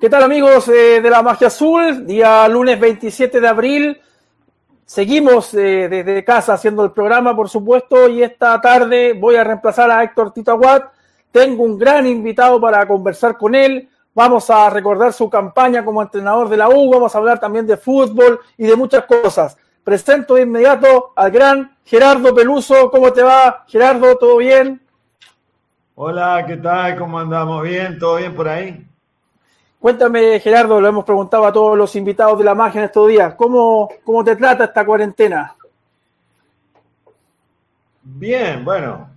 ¿Qué tal amigos eh, de la Magia Azul? Día lunes 27 de abril. Seguimos eh, desde casa haciendo el programa, por supuesto, y esta tarde voy a reemplazar a Héctor Tito Aguat. Tengo un gran invitado para conversar con él. Vamos a recordar su campaña como entrenador de la U, vamos a hablar también de fútbol y de muchas cosas. Presento de inmediato al gran Gerardo Peluso. ¿Cómo te va, Gerardo? ¿Todo bien? Hola, ¿qué tal? ¿Cómo andamos? ¿Bien? ¿Todo bien por ahí? Cuéntame, Gerardo, lo hemos preguntado a todos los invitados de la magia en estos días, ¿cómo, cómo te trata esta cuarentena? Bien, bueno,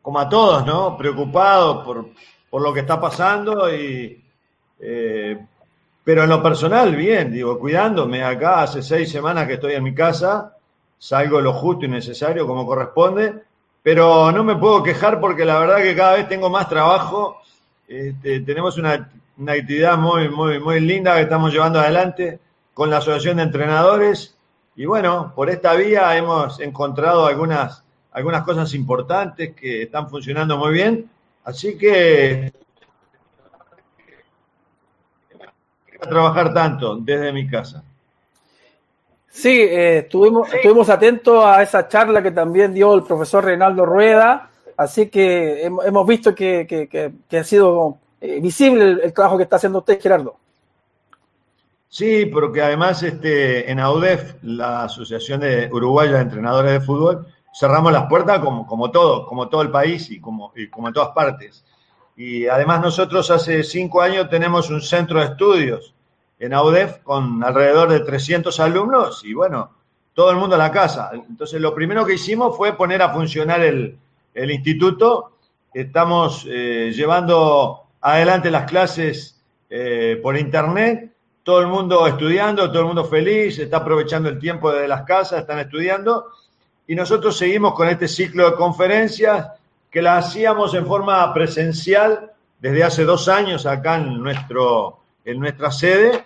como a todos, ¿no? Preocupados por, por lo que está pasando y... Eh, pero en lo personal, bien, digo, cuidándome acá, hace seis semanas que estoy en mi casa, salgo lo justo y necesario como corresponde, pero no me puedo quejar porque la verdad que cada vez tengo más trabajo, este, tenemos una una actividad muy, muy, muy linda que estamos llevando adelante con la Asociación de Entrenadores. Y bueno, por esta vía hemos encontrado algunas, algunas cosas importantes que están funcionando muy bien. Así que a trabajar tanto desde mi casa. Sí, eh, estuvimos, estuvimos atentos a esa charla que también dio el profesor Reinaldo Rueda, así que hemos, visto que, que, que ha sido eh, visible el, trabajo que está haciendo usted, Gerardo. Sí, porque además este, en AUDEF, la Asociación de Uruguaya de Entrenadores de Fútbol, cerramos las puertas como, como todo, como todo el país y como, y como en todas partes. Y además nosotros hace cinco años tenemos un centro de estudios en AUDEF con alrededor de 300 alumnos y bueno, todo el mundo a la casa. Entonces lo primero que hicimos fue poner a funcionar el, el instituto. Estamos eh, llevando adelante las clases eh, por internet, todo el mundo estudiando, todo el mundo feliz, está aprovechando el tiempo de las casas, están estudiando, y nosotros seguimos con este ciclo de conferencias que las hacíamos en forma presencial desde hace dos años acá en, nuestro, en nuestra sede,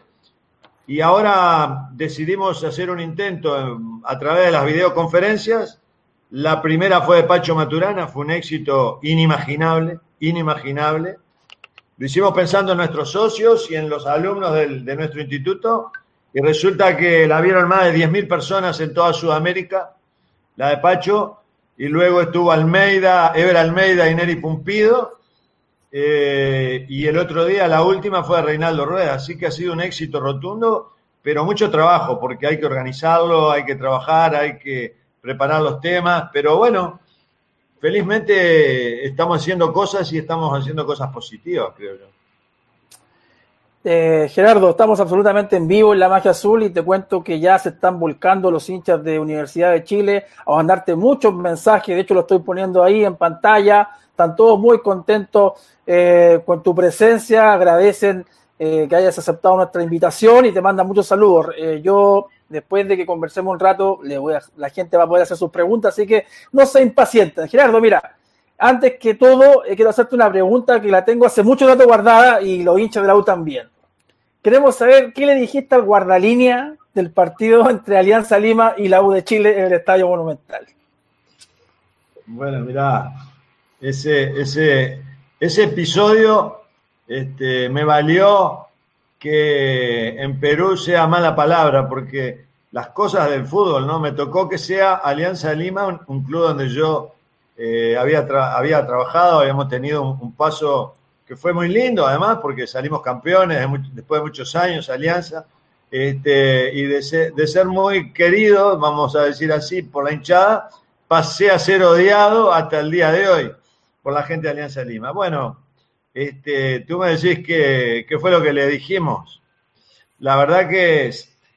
y ahora decidimos hacer un intento a través de las videoconferencias. La primera fue de Pacho Maturana, fue un éxito inimaginable, inimaginable. Lo hicimos pensando en nuestros socios y en los alumnos de nuestro instituto y resulta que la vieron más de 10.000 personas en toda Sudamérica, la de Pacho, y luego estuvo Almeida, Ever Almeida y Neri Pumpido, eh, y el otro día la última fue Reinaldo Rueda, así que ha sido un éxito rotundo, pero mucho trabajo, porque hay que organizarlo, hay que trabajar, hay que preparar los temas, pero bueno, felizmente estamos haciendo cosas y estamos haciendo cosas positivas, creo yo. Eh, Gerardo, estamos absolutamente en vivo en la magia azul y te cuento que ya se están volcando los hinchas de Universidad de Chile a mandarte muchos mensajes, de hecho lo estoy poniendo ahí en pantalla, están todos muy contentos eh, con tu presencia, agradecen eh, que hayas aceptado nuestra invitación y te mandan muchos saludos. yo después de que conversemos un rato, la gente va a poder hacer sus preguntas, así que no se impacienten. Gerardo, mira, antes que todo, eh, quiero hacerte una pregunta que la tengo hace mucho rato guardada y los hinchas de la U también. Queremos saber qué le dijiste al guardalínea del partido entre Alianza Lima y la U de Chile en el Estadio Monumental. Bueno, ese, ese, ese episodio este, me valió que en Perú sea mala palabra, porque las cosas del fútbol, ¿no? Me tocó que sea Alianza Lima, un, club donde yo eh, había, había trabajado, habíamos tenido un, paso que fue muy lindo, además, porque salimos campeones después de muchos años, Alianza, este, y de ser, de muy querido, vamos a decir así, por la hinchada, pasé a ser odiado hasta el día de hoy por la gente de Alianza Lima. Bueno, este, tú me decís que, qué fue lo que le dijimos. La verdad que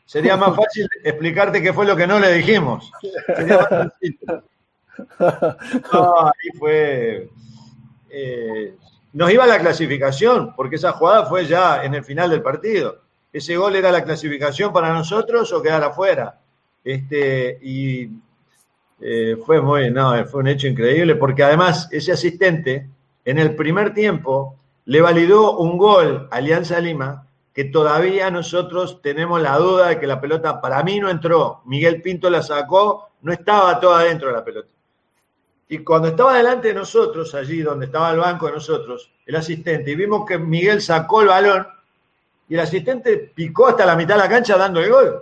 sería más fácil explicarte qué fue lo que no le dijimos. ahí fue. Eh, nos iba la clasificación, porque esa jugada fue ya en el final del partido. Ese gol era la clasificación para nosotros o quedar afuera. Este, y eh, fue muy, no, fue un hecho increíble, porque además ese asistente en el primer tiempo le validó un gol a Alianza Lima que todavía nosotros tenemos la duda de que la pelota para mí no entró. Miguel Pinto la sacó, no estaba toda dentro de la pelota. Y cuando estaba delante de nosotros, allí donde estaba el banco de nosotros, el asistente, y vimos que Miguel sacó el balón, y el asistente picó hasta la mitad de la cancha dando el gol.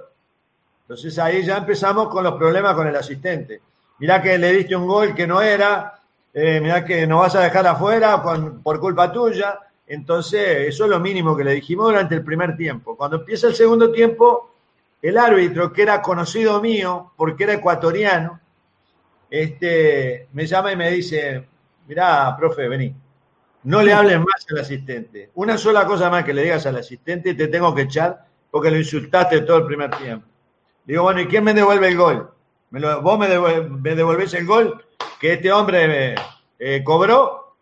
Entonces ahí ya empezamos con los problemas con el asistente. Mirá que le diste un gol que no era, eh, mirá que nos vas a dejar afuera por culpa tuya. Entonces, eso es lo mínimo que le dijimos durante el primer tiempo. Cuando empieza el segundo tiempo, el árbitro, que era conocido mío, porque era ecuatoriano, este, me llama y me dice, mirá, profe, vení, no le hables más al asistente. Una sola cosa más que le digas al asistente te tengo que echar porque lo insultaste todo el primer tiempo. Digo, bueno, ¿y quién me devuelve el gol? ¿Vos me, devolvés el gol que este hombre eh, cobró?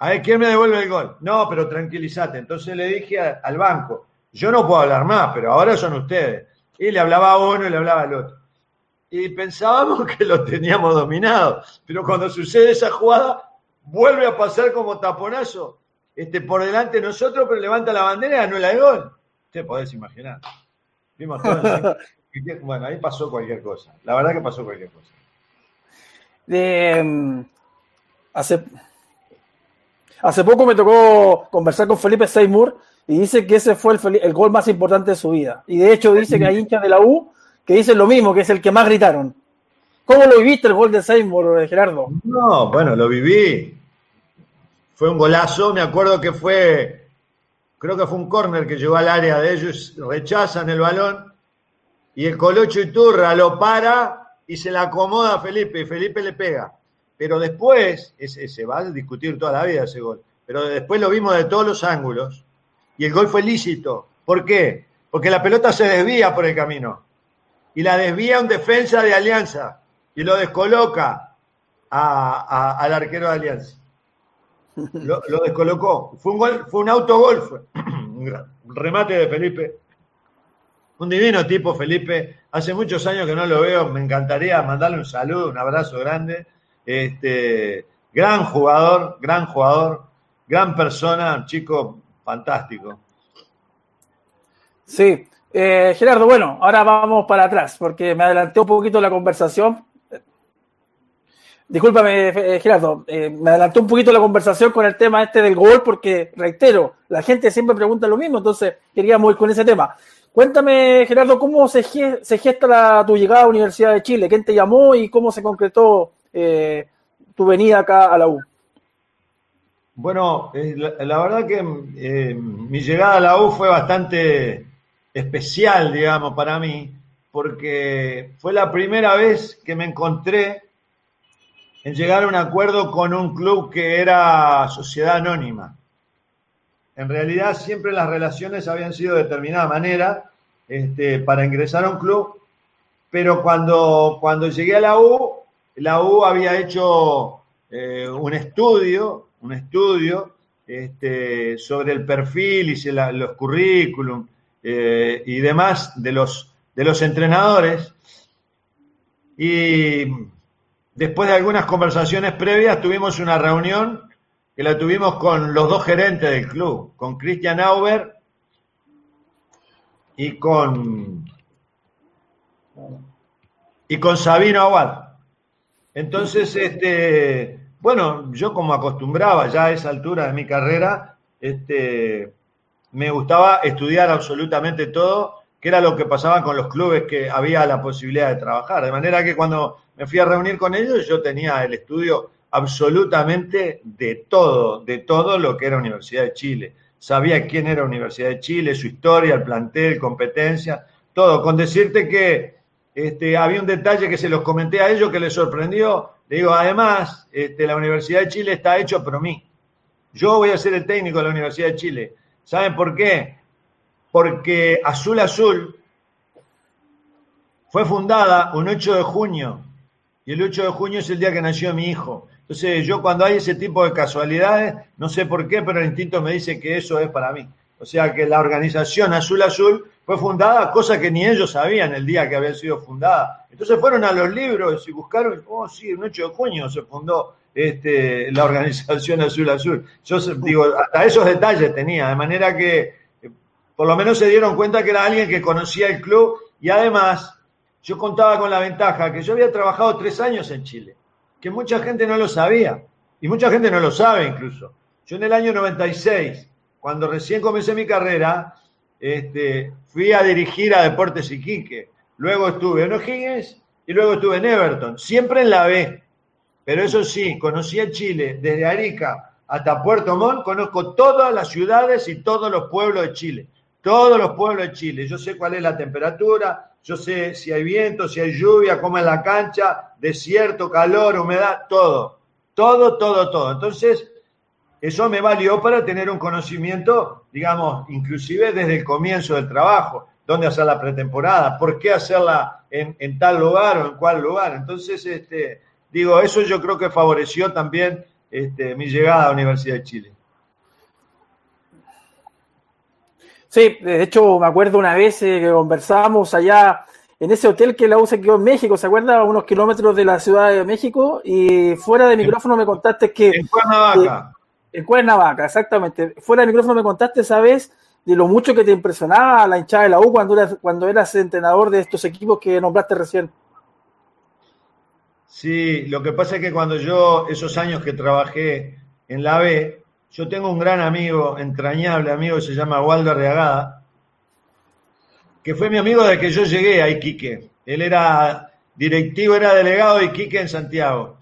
A ver, ¿quién me devuelve el gol? No, pero tranquilízate. Entonces le dije al banco, yo no puedo hablar más, pero ahora son ustedes. Y le hablaba a uno y le hablaba al otro. Y pensábamos que lo teníamos dominado. Pero cuando sucede esa jugada, vuelve a pasar como taponazo. Este, por delante de nosotros, pero levanta la bandera y la de gol. Te podés imaginar. Vimos todo bueno, ahí pasó cualquier cosa. La verdad que pasó cualquier cosa. Mm, hace, hace poco me tocó conversar con Felipe Seymour y dice que ese fue el, gol más importante de su vida. Y de hecho dice que hay hinchas de la U que dicen lo mismo, que es el que más gritaron. ¿Cómo lo viviste el gol de Seymour, Gerardo? No, bueno, lo viví. Fue un golazo, me acuerdo que fue, creo que fue un córner que llegó al área de ellos, rechazan el balón y el Colocho Iturra lo para y se la acomoda a Felipe y Felipe le pega. Pero después, ese, se va a discutir toda la vida ese gol, pero después lo vimos de todos los ángulos y el gol fue lícito. ¿Por qué? Porque la pelota se desvía por el camino. Y la desvía un defensa de Alianza y lo descoloca al arquero de Alianza. Lo, descolocó. Fue un, gol, fue un autogol, fue un remate de Felipe. Un divino tipo, Felipe. Hace muchos años que no lo veo. Me encantaría mandarle un saludo, un abrazo grande. Este, gran jugador, gran jugador, gran persona, chico fantástico. Sí, eh, Gerardo, bueno, ahora vamos para atrás, porque me adelanté un poquito la conversación. Discúlpame, eh, Gerardo, eh, me adelanté un poquito la conversación con el tema este del gol, porque, reitero, la gente siempre pregunta lo mismo, entonces queríamos ir con ese tema. Cuéntame, Gerardo, ¿cómo se, gesta tu llegada a la Universidad de Chile? ¿Quién te llamó y cómo se concretó tu venida acá a la U? Bueno, eh, la, verdad que eh, mi llegada a la U fue bastante especial, digamos, para mí, porque fue la primera vez que me encontré en llegar a un acuerdo con un club que era sociedad anónima. En realidad siempre las relaciones habían sido de determinada manera este, para ingresar a un club, pero cuando, cuando llegué a la U, la U había hecho eh, un estudio un estudio este, sobre el perfil y los currículum eh, y demás de los, de los entrenadores. Y después de algunas conversaciones previas tuvimos una reunión que la tuvimos con los dos gerentes del club, con Christian Auber y con y con Sabino Aguad. Entonces, este, bueno, yo como acostumbraba ya a esa altura de mi carrera, este, me gustaba estudiar absolutamente todo, que era lo que pasaba con los clubes que había la posibilidad de trabajar. De manera que cuando me fui a reunir con ellos, yo tenía el estudio absolutamente de todo, de todo lo que era Universidad de Chile. Sabía quién era Universidad de Chile, su historia, el plantel, competencia, todo. Con decirte que este, había un detalle que se los comenté a ellos que les sorprendió, le digo, además, este, la Universidad de Chile está hecho por mí. Yo voy a ser el técnico de la Universidad de Chile. ¿Saben por qué? Porque Azul Azul fue fundada un 8 de junio y el 8 de junio es el día que nació mi hijo. Entonces yo cuando hay ese tipo de casualidades, no sé por qué, pero el instinto me dice que eso es para mí. O sea que la organización Azul Azul fue fundada, cosa que ni ellos sabían el día que había sido fundada. Entonces fueron a los libros y buscaron, oh sí, el 8 de junio se fundó este, la organización Azul Azul. Yo digo, hasta esos detalles tenía, de manera que eh, por lo menos se dieron cuenta que era alguien que conocía el club y además yo contaba con la ventaja que yo había trabajado tres años en Chile, que mucha gente no lo sabía y mucha gente no lo sabe incluso. Yo en el año 96, cuando recién comencé mi carrera, este, fui a dirigir a Deportes Iquique. Luego estuve en O'Higgins y luego estuve en Everton, siempre en la B. Pero eso sí, conocí a Chile desde Arica hasta Puerto Montt, conozco todas las ciudades y todos los pueblos de Chile. Todos los pueblos de Chile. Yo sé cuál es la temperatura, yo sé si hay viento, si hay lluvia, cómo es la cancha, desierto, calor, humedad, todo. Todo, todo, todo. Entonces, eso me valió para tener un conocimiento, digamos, inclusive desde el comienzo del trabajo, dónde hacer la pretemporada, por qué hacerla en, tal lugar o en cuál lugar. Entonces, este, digo, eso yo creo que favoreció también este, mi llegada a la Universidad de Chile. Sí, de hecho me acuerdo una vez eh, que conversábamos allá en ese hotel que la U se quedó en México, ¿se acuerda? A unos kilómetros de la Ciudad de México y fuera de micrófono me contaste que... En Cuernavaca. en Cuernavaca, exactamente. Fuera de micrófono me contaste esa vez de lo mucho que te impresionaba la hinchada de la U cuando eras, cuando eras entrenador de estos equipos que nombraste recién. Sí, lo que pasa es que cuando yo, esos años que trabajé en la B, yo tengo un gran amigo, entrañable amigo, que se llama Waldo Arriagada, que fue mi amigo desde que yo llegué a Iquique. Él era directivo, era delegado de Iquique en Santiago.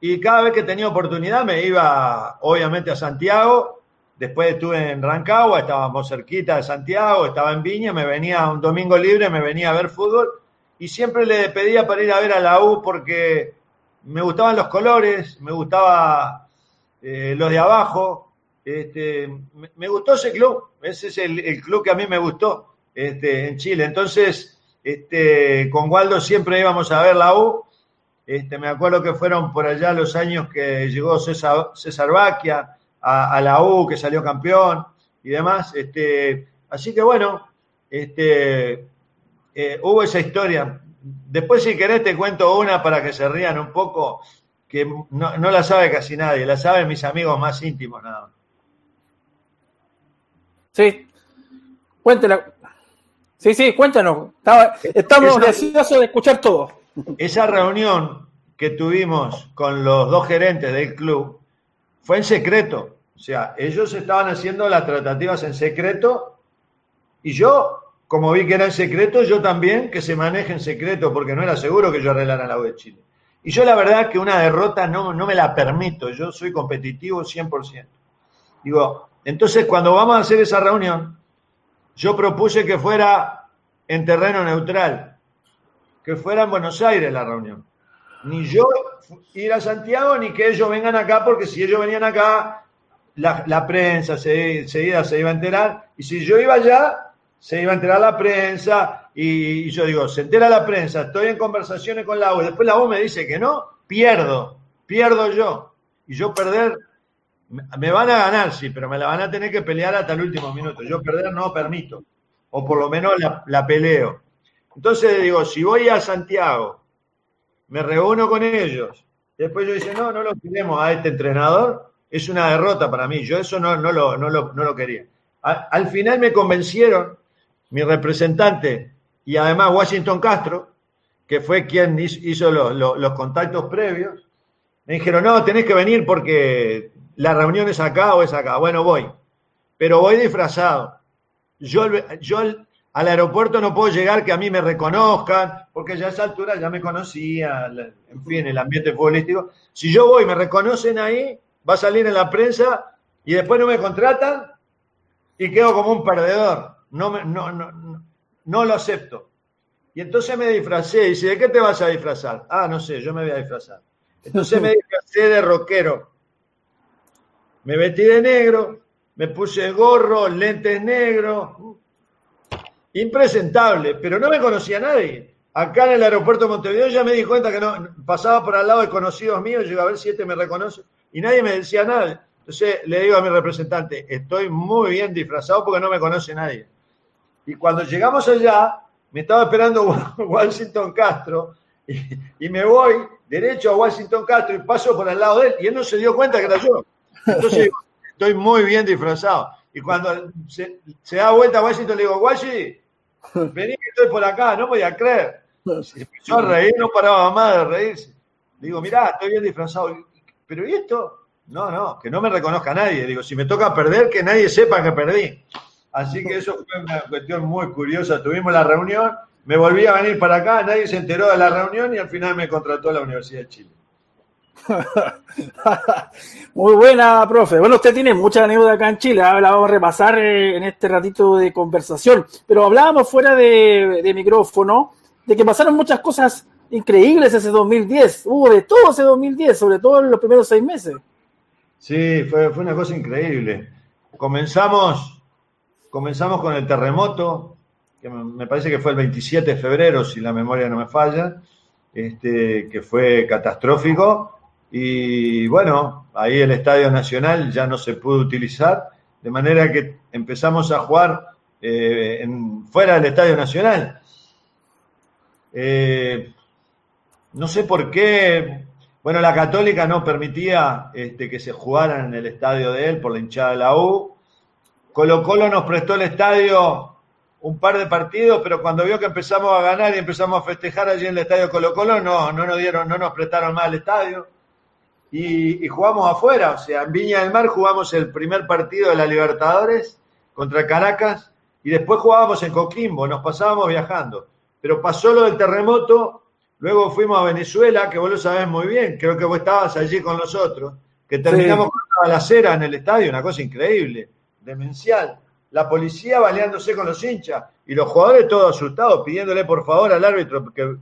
Y cada vez que tenía oportunidad me iba, obviamente, a Santiago. Después estuve en Rancagua, estábamos cerquita de Santiago, estaba en Viña, me venía un domingo libre, me venía a ver fútbol. Y siempre le pedía para ir a ver a la U porque me gustaban los colores, me gustaba eh, los de abajo. Este, me, gustó ese club, ese es el, club que a mí me gustó este, en Chile. Entonces, este, con Waldo siempre íbamos a ver la U. Este, me acuerdo que fueron por allá los años que llegó César, César Baquia a, la U, que salió campeón y demás. Este, así que bueno, este, eh, hubo esa historia. Después, si querés, te cuento una para que se rían un poco que no, la sabe casi nadie, la saben mis amigos más íntimos nada más. Sí, cuéntela. Sí, sí, cuéntanos. estamos deseosos de escuchar todo. Esa reunión que tuvimos con los dos gerentes del club fue en secreto. O sea, ellos estaban haciendo las tratativas en secreto y yo, como vi que era en secreto, yo también que se maneje en secreto porque no era seguro que yo arreglara la U de Chile. Y yo la verdad que una derrota no, no me la permito, yo soy competitivo 100%. Digo, entonces cuando vamos a hacer esa reunión, yo propuse que fuera en terreno neutral, que fuera en Buenos Aires la reunión. Ni yo ir a Santiago, ni que ellos vengan acá, porque si ellos venían acá, la, prensa se, seguida se iba a enterar, y si yo iba allá, se iba a enterar la prensa, y, yo digo, se entera la prensa, estoy en conversaciones con la U, y después la U me dice que no, pierdo, pierdo yo. Y yo perder, me van a ganar, sí, pero me la van a tener que pelear hasta el último minuto. Yo perder no permito, o por lo menos la, peleo. Entonces digo, si voy a Santiago, me reúno con ellos, después yo dice, no, no lo queremos a este entrenador, es una derrota para mí. Yo eso no, no, lo, no, lo, quería. al final me convencieron, mi representante y además Washington Castro, que fue quien hizo los, contactos previos, me dijeron, no, tenés que venir porque la reunión es acá o es acá. Bueno, voy, pero voy disfrazado. Yo, yo al aeropuerto no puedo llegar que a mí me reconozcan, porque ya a esa altura ya me conocía, en fin, el ambiente futbolístico. Si yo voy, me reconocen ahí, va a salir en la prensa y después no me contratan y quedo como un perdedor. No, me, no, no, no lo acepto. Y entonces me disfracé. Y dice, ¿de qué te vas a disfrazar? Ah, no sé, yo me voy a disfrazar. Entonces me disfracé de rockero. Me vestí de negro, me puse gorro, lentes negros. Impresentable, pero no me conocía nadie. Acá en el aeropuerto de Montevideo ya me di cuenta que no pasaba por al lado de conocidos míos, yo a ver si este me reconoce, y nadie me decía nada. Entonces le digo a mi representante, estoy muy bien disfrazado porque no me conoce nadie. Y cuando llegamos allá, me estaba esperando Washington Castro y, me voy derecho a Washington Castro y paso por al lado de él y él no se dio cuenta que era yo. Entonces estoy muy bien disfrazado. Y cuando se, da vuelta a Washington le digo, Washington, vení que estoy por acá, no podía creer. Se empezó a reír, no paraba más de reírse. digo, mirá, estoy bien disfrazado. Pero ¿y esto? No, no, que no me reconozca nadie. Digo, si me toca perder, que nadie sepa que perdí. Así que eso fue una cuestión muy curiosa. Tuvimos la reunión, me volví a venir para acá, nadie se enteró de la reunión y al final me contrató la Universidad de Chile. Muy buena, profe. Bueno, usted tiene mucha anécdotas acá en Chile, ahora la vamos a repasar eh, en este ratito de conversación, pero hablábamos fuera de, de micrófono de que pasaron muchas cosas increíbles ese 2010, hubo de todo ese 2010, sobre todo en los primeros seis meses. Sí, fue, fue una cosa increíble. Comenzamos, comenzamos con el terremoto, que me parece que fue el 27 de febrero, si la memoria no me falla, este, que fue catastrófico. Y bueno, ahí el Estadio Nacional ya no se pudo utilizar, de manera que empezamos a jugar eh, en, fuera del Estadio Nacional. Eh, no sé por qué bueno, la Católica no permitía este, que se jugaran en el estadio de él por la hinchada de la U. Colo Colo nos prestó el estadio un par de partidos, pero cuando vio que empezamos a ganar y empezamos a festejar allí en el estadio Colo Colo, no, no nos dieron, no nos prestaron más el estadio. Y, y, jugamos afuera, o sea, en Viña del Mar jugamos el primer partido de la Libertadores contra Caracas y después jugábamos en Coquimbo, nos pasábamos viajando. Pero pasó lo del terremoto Luego fuimos a Venezuela, que vos lo sabés muy bien, creo que vos estabas allí con nosotros, que terminamos con la balacera en el estadio, una cosa increíble, demencial. La policía baleándose con los hinchas y los jugadores todos asustados, pidiéndole por favor al árbitro que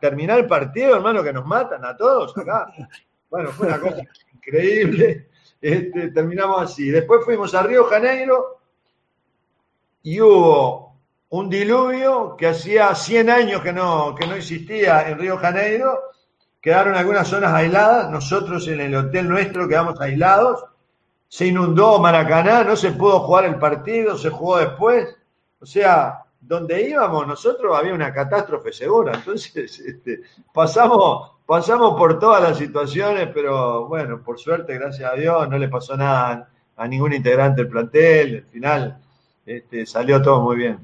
terminar el partido, hermano, que nos matan a todos acá. Bueno, fue una cosa increíble. Este, terminamos así. Después fuimos a Río Janeiro y hubo un diluvio que hacía 100 años que no, que no existía en Río Janeiro, quedaron algunas zonas aisladas, nosotros en el hotel nuestro quedamos aislados, se inundó Maracaná, no se pudo jugar el partido, se jugó después, o sea, donde íbamos nosotros había una catástrofe segura, entonces este, pasamos, pasamos por todas las situaciones, pero bueno, por suerte, gracias a Dios, no le pasó nada a, ningún integrante del plantel, al final este, salió todo muy bien.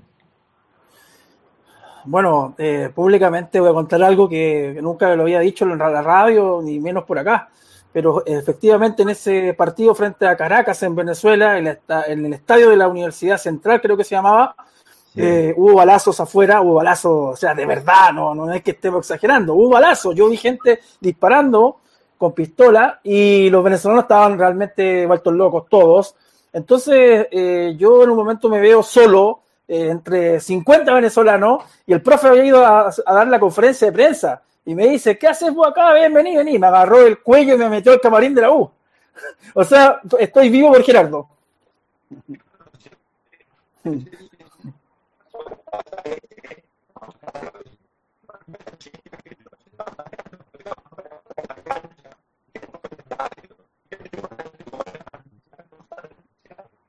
Bueno, eh, públicamente voy a contar algo que nunca lo había dicho en la radio, ni menos por acá. Pero efectivamente en ese partido frente a Caracas en Venezuela, en, el estadio de la Universidad Central creo que se llamaba, eh, hubo balazos afuera, hubo balazos, o sea, de verdad, no, no es que estemos exagerando, hubo balazos. Yo vi gente disparando con pistola y los venezolanos estaban realmente vueltos locos todos. Entonces eh, yo en un momento me veo solo eh, entre 50 venezolanos y el profe había ido a, dar la conferencia de prensa y me dice, ¿qué haces vos acá? Ven, vení, vení. Me agarró el cuello y me metió el camarín de la U. o sea, estoy vivo por Gerardo.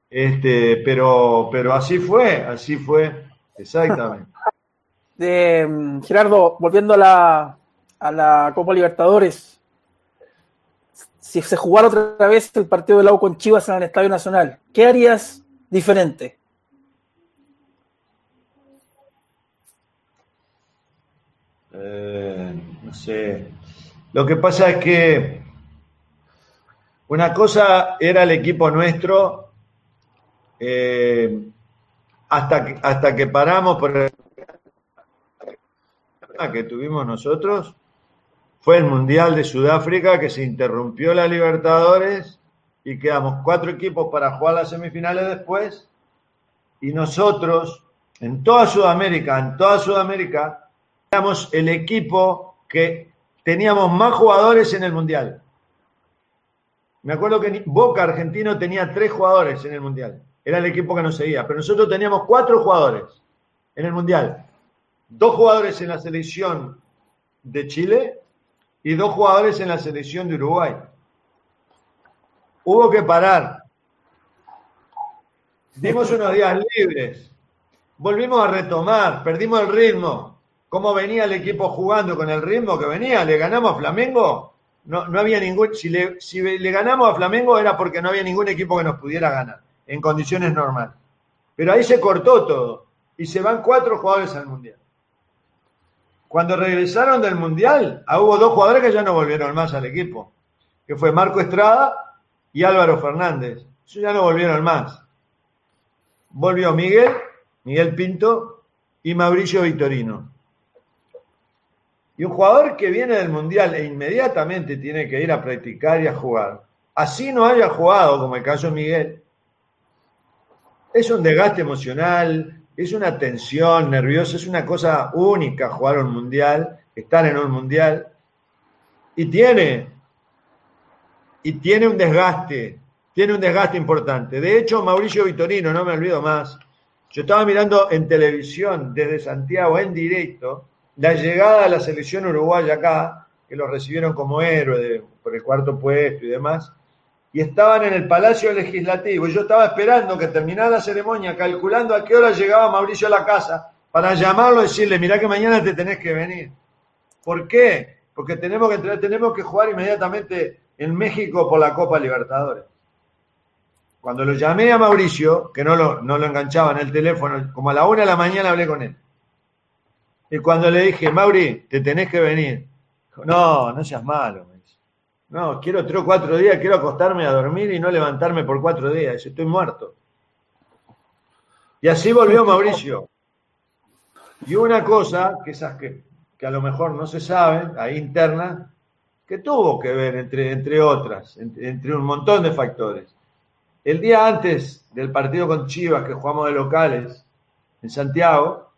Este, pero, pero así fue, así fue, exactamente. Mm, Gerardo, volviendo a la, a la Copa Libertadores, si se jugara otra vez el partido de la con Chivas en el Estadio Nacional, ¿qué harías diferente? Eh, no sé. Lo que pasa es que una cosa era el equipo nuestro eh, hasta, que, hasta que paramos por el que tuvimos nosotros, fue el Mundial de Sudáfrica que se interrumpió la Libertadores y quedamos cuatro equipos para jugar las semifinales después y nosotros en toda Sudamérica, en toda Sudamérica, éramos el equipo que teníamos más jugadores en el Mundial. Me acuerdo que Boca Argentino tenía tres jugadores en el Mundial era el equipo que nos seguía. Pero nosotros teníamos cuatro jugadores en el Mundial. Dos jugadores en la selección de Chile y dos jugadores en la selección de Uruguay. Hubo que parar. Dimos unos días libres. Volvimos a retomar, perdimos el ritmo. ¿Cómo venía el equipo jugando con el ritmo que venía? ¿Le ganamos a Flamengo? No, no había ningún. Si le, si le ganamos a Flamengo era porque no había ningún equipo que nos pudiera ganar en condiciones normales. Pero ahí se cortó todo y se van cuatro jugadores al Mundial. Cuando regresaron del Mundial, ah, hubo dos jugadores que ya no volvieron más al equipo, que fue Marco Estrada y Álvaro Fernández. Ellos ya no volvieron más. volvió Miguel, Miguel Pinto y Mauricio Vitorino. Y un jugador que viene del Mundial e inmediatamente tiene que ir a practicar y a jugar, así no haya jugado, como el caso de Miguel, es un desgaste emocional, es una tensión nerviosa, es una cosa única jugar un Mundial, estar en un Mundial, y tiene, y tiene un desgaste, tiene un desgaste importante. De hecho, Mauricio Vitorino, no me olvido más, yo estaba mirando en televisión desde Santiago en directo la llegada de la selección uruguaya acá, que lo recibieron como héroe por el cuarto puesto y demás, y estaban en el Palacio Legislativo. Y yo estaba esperando que terminara la ceremonia, calculando a qué hora llegaba Mauricio a la casa, para llamarlo y decirle, mirá que mañana te tenés que venir. ¿Por qué? Porque tenemos que, tenemos que jugar inmediatamente en México por la Copa Libertadores. Cuando lo llamé a Mauricio, que no lo, no lo enganchaba en el teléfono, como a la una de la mañana hablé con él. Y cuando le dije, Mauri, te tenés que venir, no, no seas malo. Me dice. No, quiero tres o cuatro días, quiero acostarme a dormir y no levantarme por cuatro días. Estoy muerto. Y así volvió Mauricio. Y una cosa, que esas que, que a lo mejor no se saben, ahí interna, que tuvo que ver, entre, entre otras, entre, un montón de factores. El día antes del partido con Chivas, que jugamos de locales en Santiago,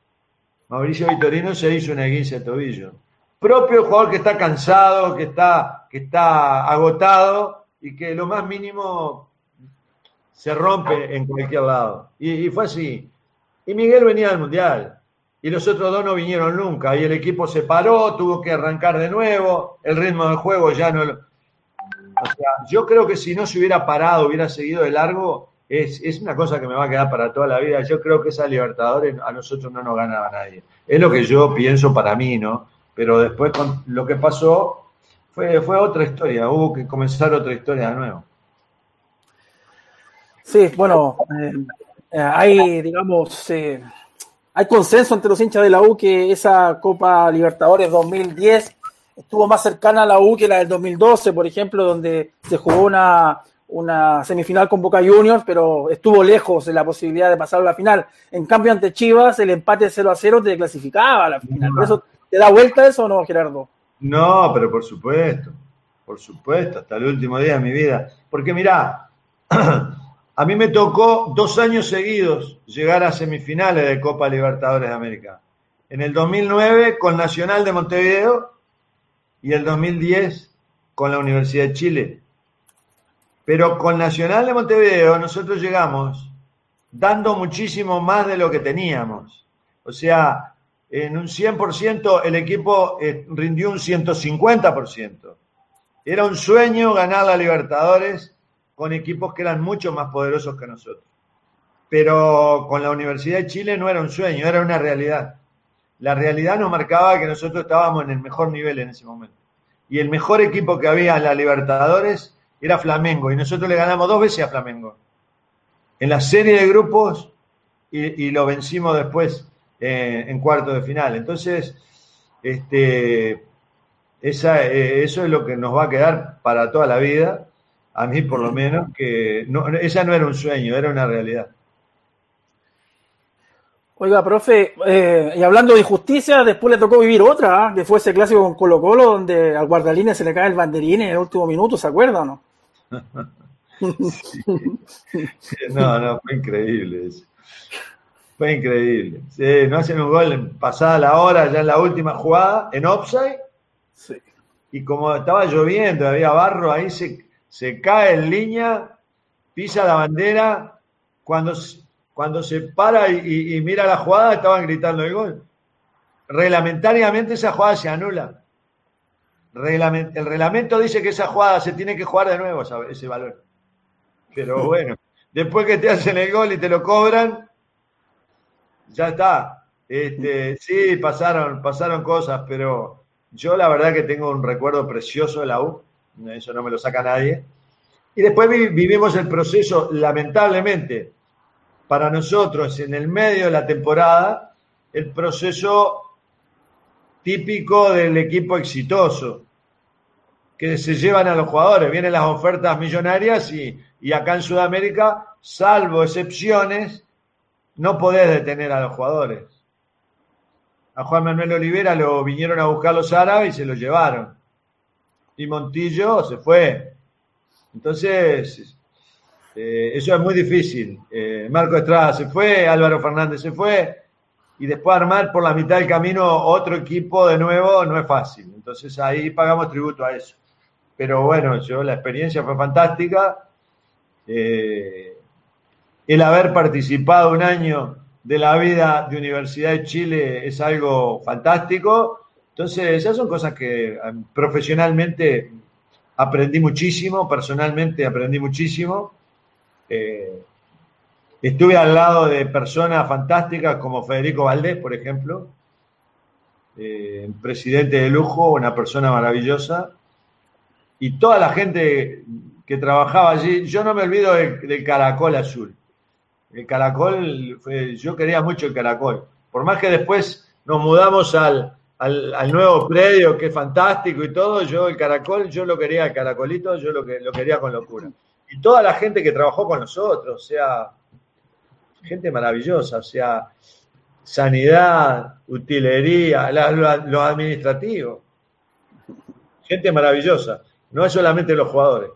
Mauricio Vitorino se hizo una esguince de tobillo. Propio jugador que está cansado, que está, que está agotado y que lo más mínimo se rompe en cualquier lado. Y, fue así. Y Miguel venía del Mundial. Y los otros dos no vinieron nunca. Y el equipo se paró, tuvo que arrancar de nuevo. El ritmo del juego ya no... O sea, yo creo que si no se hubiera parado, hubiera seguido de largo, es, una cosa que me va a quedar para toda la vida. Yo creo que esa Libertadores a nosotros no nos ganaba nadie. Es lo que yo pienso para mí, ¿no? Pero después con lo que pasó fue, fue otra historia, hubo que comenzar otra historia de nuevo. Sí, bueno, eh, eh, hay, digamos, eh, hay consenso entre los hinchas de la U que esa Copa Libertadores 2010 estuvo más cercana a la U que la del 2012, por ejemplo, donde se jugó una, una semifinal con Boca Juniors, pero estuvo lejos de la posibilidad de pasar a la final. En cambio, ante Chivas, el empate 0 a 0 te clasificaba a la final. ¿Por eso te da vuelta eso o no, Gerardo? No, pero por supuesto, por supuesto, hasta el último día de mi vida. Porque mirá, a mí me tocó dos años seguidos llegar a semifinales de Copa Libertadores de América. En el 2009 con Nacional de Montevideo y el 2010 con la Universidad de Chile pero con Nacional de Montevideo nosotros llegamos dando muchísimo más de lo que teníamos. O sea, en un 100% el equipo eh, rindió un 150%. Era un sueño ganar la Libertadores con equipos que eran mucho más poderosos que nosotros. Pero con la Universidad de Chile no era un sueño, era una realidad. La realidad nos marcaba que nosotros estábamos en el mejor nivel en ese momento. Y el mejor equipo que había en la Libertadores era Flamengo y nosotros le ganamos dos veces a Flamengo. En la serie de grupos y, lo vencimos después eh, en cuarto de final. Entonces, este, esa, eh, eso es lo que nos va a quedar para toda la vida, a mí por lo menos, que no, esa no era un sueño, era una realidad. Oiga, profe, eh, y hablando de injusticia, después le tocó vivir otra, ¿ah? que fue ese clásico con Colo Colo, donde al guardalínea se le cae el banderín en el último minuto, ¿se acuerda o no? No, no, fue increíble eso. Fue increíble. Sí, no hacen un gol en pasada la hora, ya en la última jugada, en offside. Y como estaba lloviendo, había barro, ahí se, se cae en línea, pisa la bandera. Cuando, cuando se para y, y mira la jugada, estaban gritando el gol. Reglamentariamente esa jugada se anula el reglamento dice que esa jugada se tiene que jugar de nuevo, ese valor. Pero bueno, después que te hacen el gol y te lo cobran, ya está. Este, sí, pasaron, pasaron cosas, pero yo la verdad que tengo un recuerdo precioso de la U, eso no me lo saca nadie. Y después vivimos el proceso, lamentablemente, para nosotros en el medio de la temporada, el proceso típico del equipo exitoso, que se llevan a los jugadores. Vienen las ofertas millonarias y, acá en Sudamérica, salvo excepciones, no podés detener a los jugadores. A Juan Manuel Olivera lo vinieron a buscar los árabes y se lo llevaron. Y Montillo se fue. Entonces, eh, eso es muy difícil. Eh, Marco Estrada se fue, Álvaro Fernández se fue, y después armar por la mitad del camino otro equipo de nuevo no es fácil. Entonces ahí pagamos tributo a eso. Pero bueno, yo la experiencia fue fantástica. Eh, el haber participado un año de la vida de Universidad de Chile es algo fantástico. Entonces, esas son cosas que profesionalmente aprendí muchísimo, personalmente aprendí muchísimo. Eh, estuve al lado de personas fantásticas como Federico Valdés, por ejemplo, eh, presidente de lujo, una persona maravillosa, y toda la gente que trabajaba allí, yo no me olvido del, caracol azul. El caracol, yo quería mucho el caracol. Por más que después nos mudamos al, al, nuevo predio, que es fantástico y todo, yo el caracol, yo lo quería, el caracolito, yo lo, que, lo quería con locura. Y toda la gente que trabajó con nosotros, o sea, gente maravillosa, o sea, sanidad, utilería, lo administrativo. Gente maravillosa, no es solamente los jugadores.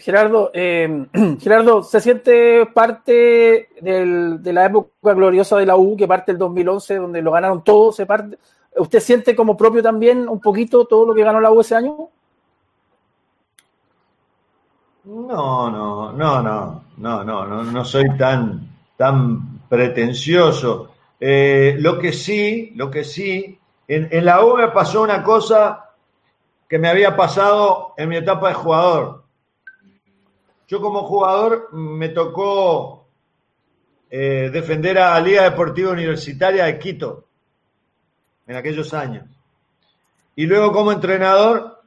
Gerardo, eh, Gerardo, ¿se siente parte de la época gloriosa de la U, que parte del 2011, donde lo ganaron todos? Se parte, ¿Usted siente como propio también un poquito todo lo que ganó la U ese año? No, no, no, no, no, no, no, no soy tan, tan pretencioso. Eh, lo que sí, lo que sí, en, en la U me pasó una cosa que me había pasado en mi etapa de jugador yo como jugador me tocó eh, defender a Liga Deportiva Universitaria de Quito en aquellos años. Y luego como entrenador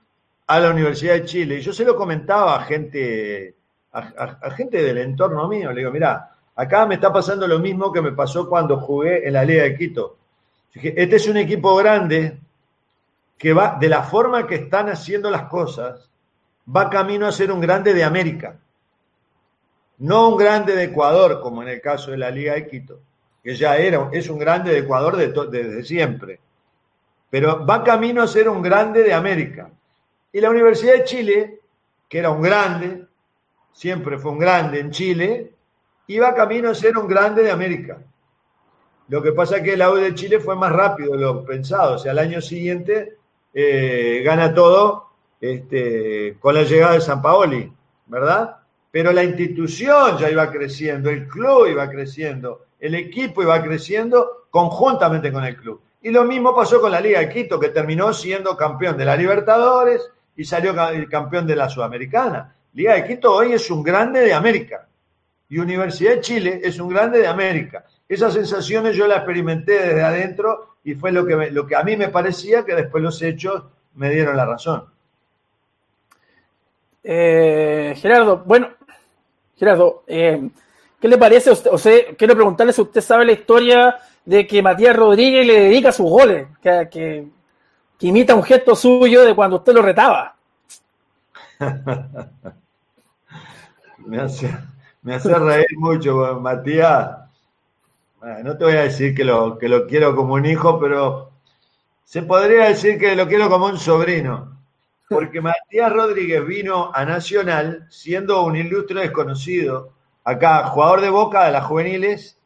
a la Universidad de Chile. Y yo se lo comentaba a gente, a, gente del entorno mío. Le digo, mira, acá me está pasando lo mismo que me pasó cuando jugué en la Liga de Quito. Este es un equipo grande que va, de la forma que están haciendo las cosas, va camino a ser un grande de América. No un grande de Ecuador, como en el caso de la Liga de Quito, que ya era, es un grande de Ecuador desde siempre, pero va camino a ser un grande de América. Y la Universidad de Chile, que era un grande, siempre fue un grande en Chile, iba camino a ser un grande de América. Lo que pasa es que el AU de Chile fue más rápido de lo pensado. O sea, al año siguiente eh, gana todo este, con la llegada de San Paoli, ¿verdad? pero la institución ya iba creciendo, el club iba creciendo, el equipo iba creciendo conjuntamente con el club. Y lo mismo pasó con la Liga de Quito, que terminó siendo campeón de la Libertadores y salió campeón de la Sudamericana. Liga de Quito hoy es un grande de América y Universidad de Chile es un grande de América. Esas sensaciones yo las experimenté desde adentro y fue lo que, lo que a mí me parecía que después los hechos me dieron la razón. Eh, Gerardo, bueno, Gerardo, eh, ¿qué le parece a usted? O sea, quiero preguntarle si usted sabe la historia de que Matías Rodríguez le dedica sus goles, que, imita un gesto suyo de cuando usted lo retaba. me, hace, me hace reír mucho, Matías. no te voy a decir que lo, que lo quiero como un hijo, pero se podría decir que lo quiero como un sobrino. Porque Matías Rodríguez vino a Nacional siendo un ilustre desconocido, acá, jugador de Boca de las juveniles,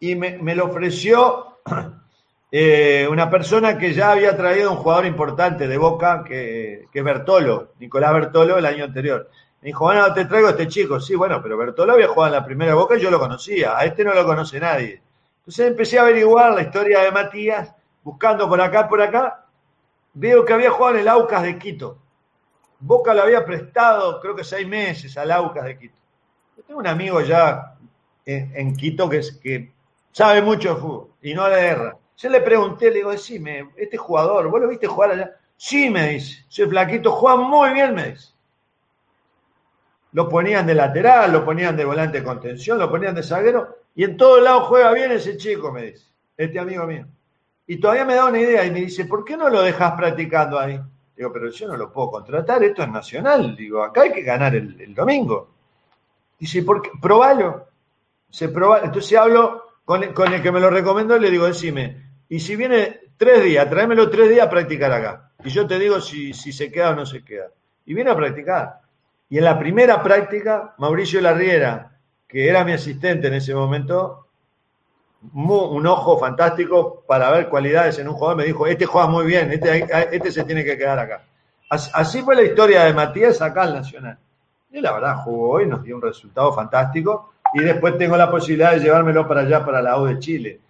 y me, lo ofreció eh, una persona que ya había traído un jugador importante de Boca, que, que Bertolo, Nicolás Bertolo, el año anterior. Me dijo, bueno, te traigo a este chico. Sí, bueno, pero Bertolo había jugado en la primera Boca y yo lo conocía. A este no lo conoce nadie. Entonces empecé a averiguar la historia de Matías, buscando por acá, por acá, Veo que había jugado en el Aucas de Quito. Boca lo había prestado, creo que seis meses al Aucas de Quito. tengo un amigo ya en, Quito que sabe mucho de fútbol y no le erra. Yo le pregunté, le digo, decime, este jugador, ¿vos lo viste jugar allá? Sí, me dice, soy flaquito, juega muy bien, me dice. Lo ponían de lateral, lo ponían de volante de contención, lo ponían de zaguero, y en todos lados juega bien ese chico, me dice, este amigo mío. Y todavía me da una idea y me dice, ¿por qué no lo dejas practicando ahí? Digo, pero yo no lo puedo contratar, esto es nacional. Digo, acá hay que ganar el, domingo. Dice, ¿por qué? Probalo. Se proba, entonces hablo con el, con el que me lo recomendó y le digo, decime, y si viene tres días, tráemelo tres días a practicar acá. Y yo te digo si, si se queda o no se queda. Y viene a practicar. Y en la primera práctica, Mauricio Larriera, que era mi asistente en ese momento, un ojo fantástico para ver cualidades en un jugador, me dijo, este juega muy bien, este, este se tiene que quedar acá. Así fue la historia de Matías acá al Nacional. Y la verdad jugó y nos dio un resultado fantástico. Y después tengo la posibilidad de llevármelo para allá, para la U de Chile.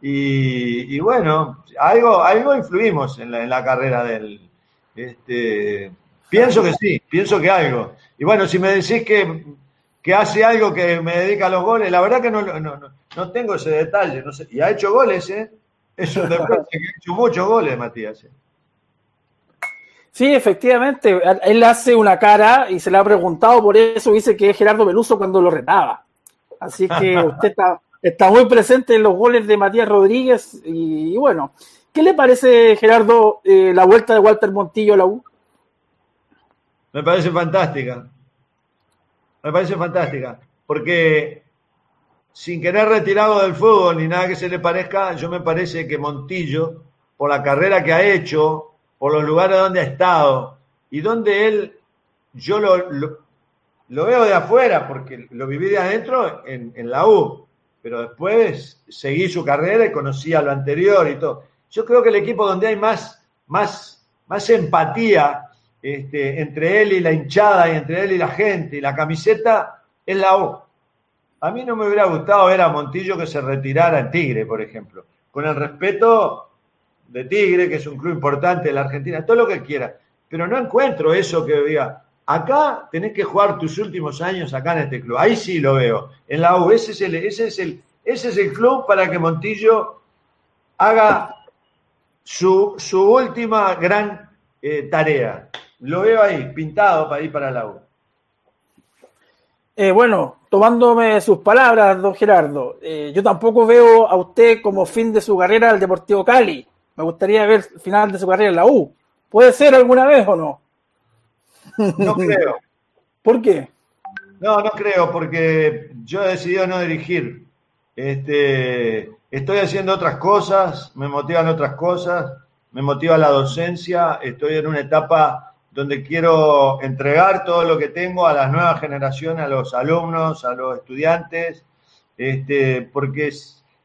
Y, bueno, algo, algo influimos en la, en la carrera del... Este, pienso que sí, pienso que algo. Y bueno, si me decís que, que hace algo que me dedica a los goles, la verdad que no, no, no, tengo ese detalle. No sé. Y ha hecho goles, ¿eh? Eso después que ha hecho muchos goles, Matías. ¿eh? Sí, efectivamente, él hace una cara y se le ha preguntado por eso, dice que es Gerardo Beluso cuando lo retaba. Así que usted está, muy presente en los goles de Matías Rodríguez y, bueno, ¿qué le parece, Gerardo, eh, la vuelta de Walter Montillo a la U? Me parece fantástica, me parece fantástica, porque sin querer retirado del fútbol ni nada que se le parezca, yo me parece que Montillo, por la carrera que ha hecho, por los lugares donde ha estado y donde él, yo lo, lo, veo de afuera porque lo viví de adentro en, en, la U, pero después seguí su carrera y conocía lo anterior y todo. Yo creo que el equipo donde hay más, más, más empatía este, entre él y la hinchada y entre él y la gente y la camiseta es la U. A mí no me hubiera gustado ver a Montillo que se retirara en Tigre, por ejemplo. Con el respeto de Tigre, que es un club importante de la Argentina, todo lo que quiera. Pero no encuentro eso que diga, acá tenés que jugar tus últimos años acá en este club. Ahí sí lo veo. En la U, ese es el, ese es el, ese es el club para que Montillo haga su, su última gran eh, tarea. Lo veo ahí, pintado para ir para la U. Eh, bueno, tomándome sus palabras, don Gerardo, eh, yo tampoco veo a usted como fin de su carrera al Deportivo Cali. Me gustaría ver el final de su carrera en la U. ¿Puede ser alguna vez o no? No creo. ¿Por qué? No, no creo, porque yo he decidido no dirigir. Este, estoy haciendo otras cosas, me motivan otras cosas, me motiva la docencia, estoy en una etapa donde quiero entregar todo lo que tengo a las nuevas generaciones, a los alumnos, a los estudiantes, este, porque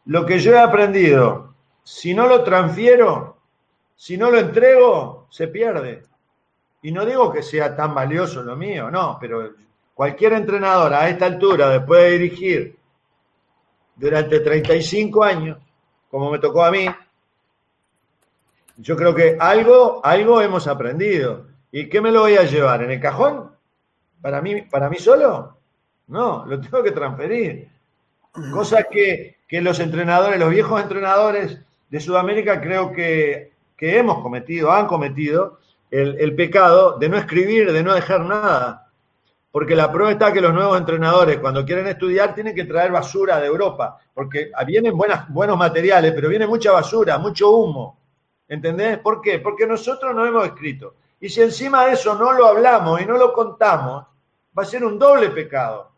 lo que yo he aprendido si no lo transfiero, si no lo entrego, se pierde. Y no digo que sea tan valioso lo mío, no, pero cualquier entrenador a esta altura, después de dirigir durante 35 años, como me tocó a mí, yo creo que algo, algo hemos aprendido. ¿Y qué me lo voy a llevar? ¿En el cajón? ¿Para mí, para mí solo? No, lo tengo que transferir. Cosa que, que los entrenadores, los viejos entrenadores, de Sudamérica creo que, hemos cometido, han cometido el, pecado de no escribir, de no dejar nada. Porque la prueba está que los nuevos entrenadores, cuando quieren estudiar, tienen que traer basura de Europa. Porque vienen buenas, buenos materiales, pero viene mucha basura, mucho humo. ¿Entendés? ¿Por qué? Porque nosotros no hemos escrito. Y si encima de eso no lo hablamos y no lo contamos, va a ser un doble pecado.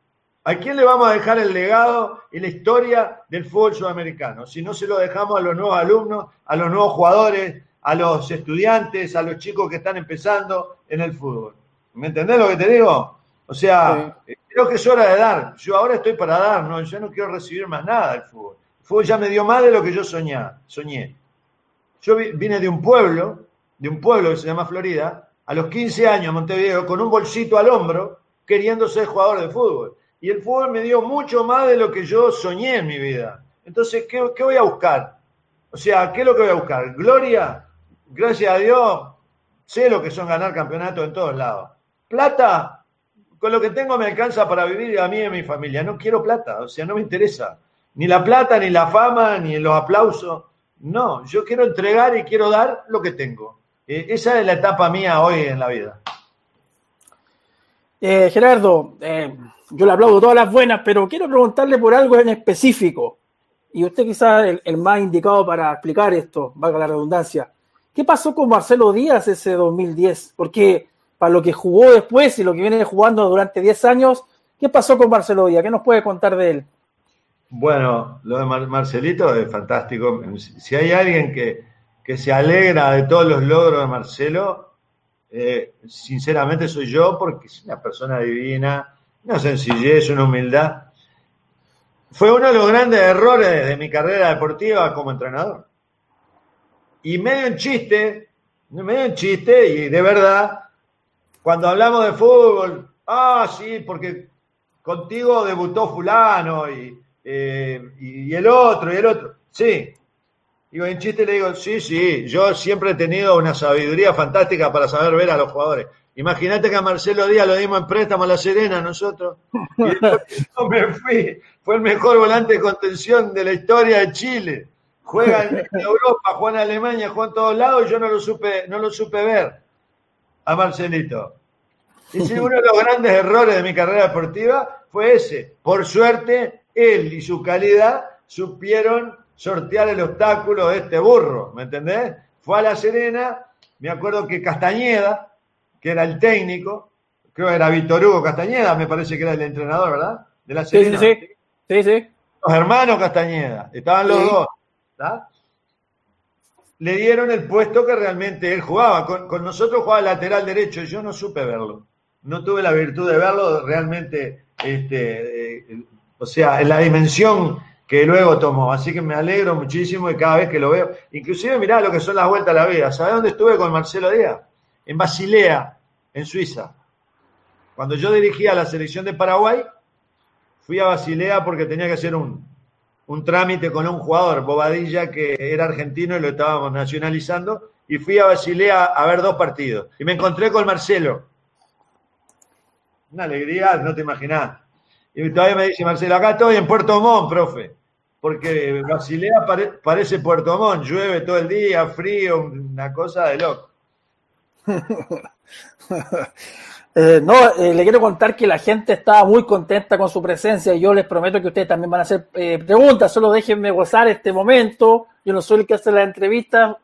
¿A quién le vamos a dejar el legado y la historia del fútbol sudamericano? Si no se lo dejamos a los nuevos alumnos, a los nuevos jugadores, a los estudiantes, a los chicos que están empezando en el fútbol. ¿Me entendés lo que te digo? O sea, creo que es hora de dar. Yo ahora estoy para dar, ¿no? yo no quiero recibir más nada del fútbol. El fútbol ya me dio más de lo que yo soñé. soñé. Yo vine de un pueblo, de un pueblo que se llama Florida, a los 15 años, Montevideo, con un bolsito al hombro, queriendo ser jugador de fútbol y el fútbol me dio mucho más de lo que yo soñé en mi vida. Entonces, ¿qué, voy a buscar? O sea, ¿qué es lo que voy a buscar? Gloria, gracias a Dios, sé lo que son ganar campeonatos en todos lados. Plata, con lo que tengo me alcanza para vivir a mí y a mi familia. No quiero plata, o sea, no me interesa. Ni la plata, ni la fama, ni los aplausos. No, yo quiero entregar y quiero dar lo que tengo. Eh, esa es la etapa mía hoy en la vida. Eh, Gerardo, eh, yo le aplaudo todas las buenas, pero quiero preguntarle por algo en específico. Y usted quizás el, el más indicado para explicar esto, valga la redundancia. ¿Qué pasó con Marcelo Díaz ese 2010? Porque para lo que jugó después y lo que viene jugando durante 10 años, ¿qué pasó con Marcelo Díaz? ¿Qué nos puede contar de él? Bueno, lo de Marcelito es fantástico. Si hay alguien que, que, se alegra de todos los logros de Marcelo, eh, sinceramente soy yo, porque es una persona divina, una sencillez, una humildad. Fue uno de los grandes errores de mi carrera deportiva como entrenador. Y medio en chiste, medio en chiste, y de verdad, cuando hablamos de fútbol, ah, sí, porque contigo debutó fulano y, eh, y, el otro y el otro. Sí. Digo, en chiste le digo, sí, sí, yo siempre he tenido una sabiduría fantástica para saber ver a los jugadores. Imagínate que a Marcelo Díaz lo dimos en préstamo a La Serena nosotros. Y yo me fui. Fue el mejor volante de contención de la historia de Chile. Juega en Europa, juega en Alemania, juega en todos lados y yo no lo supe, no lo supe ver a Marcelito. Y sí, uno de los grandes errores de mi carrera deportiva fue ese. Por suerte, él y su calidad supieron sortear el obstáculo de este burro, ¿me entendés? Fue a La Serena, me acuerdo que Castañeda, que era el técnico, creo que era Víctor Hugo Castañeda, me parece que era el entrenador, ¿verdad? De La Serena. Sí, sí, sí. sí, Los hermanos Castañeda, estaban los dos. Le dieron el puesto que realmente él jugaba. Con, con nosotros jugaba lateral derecho, yo no supe verlo no tuve la virtud de verlo realmente, este, eh, o sea, en la dimensión que luego tomó. Así que me alegro muchísimo y cada vez que lo veo, inclusive mirá lo que son las vueltas a la vida. ¿Sabés dónde estuve con Marcelo Díaz? En Basilea, en Suiza. Cuando yo dirigía la selección de Paraguay, fui a Basilea porque tenía que hacer un, un trámite con un jugador, Bobadilla, que era argentino y lo estábamos nacionalizando, y fui a Basilea a ver dos partidos. Y me encontré con Marcelo una alegría, no te imaginás. Y todavía me dice Marcelo, acá estoy en Puerto Montt, profe, porque Basilea parece Puerto Montt, llueve todo el día, frío, una cosa de loco. Eh, no, eh, le quiero contar que la gente estaba muy contenta con su presencia y yo les prometo que ustedes también van a hacer eh, preguntas, solo déjenme gozar este momento. Yo no soy el que hace la entrevista,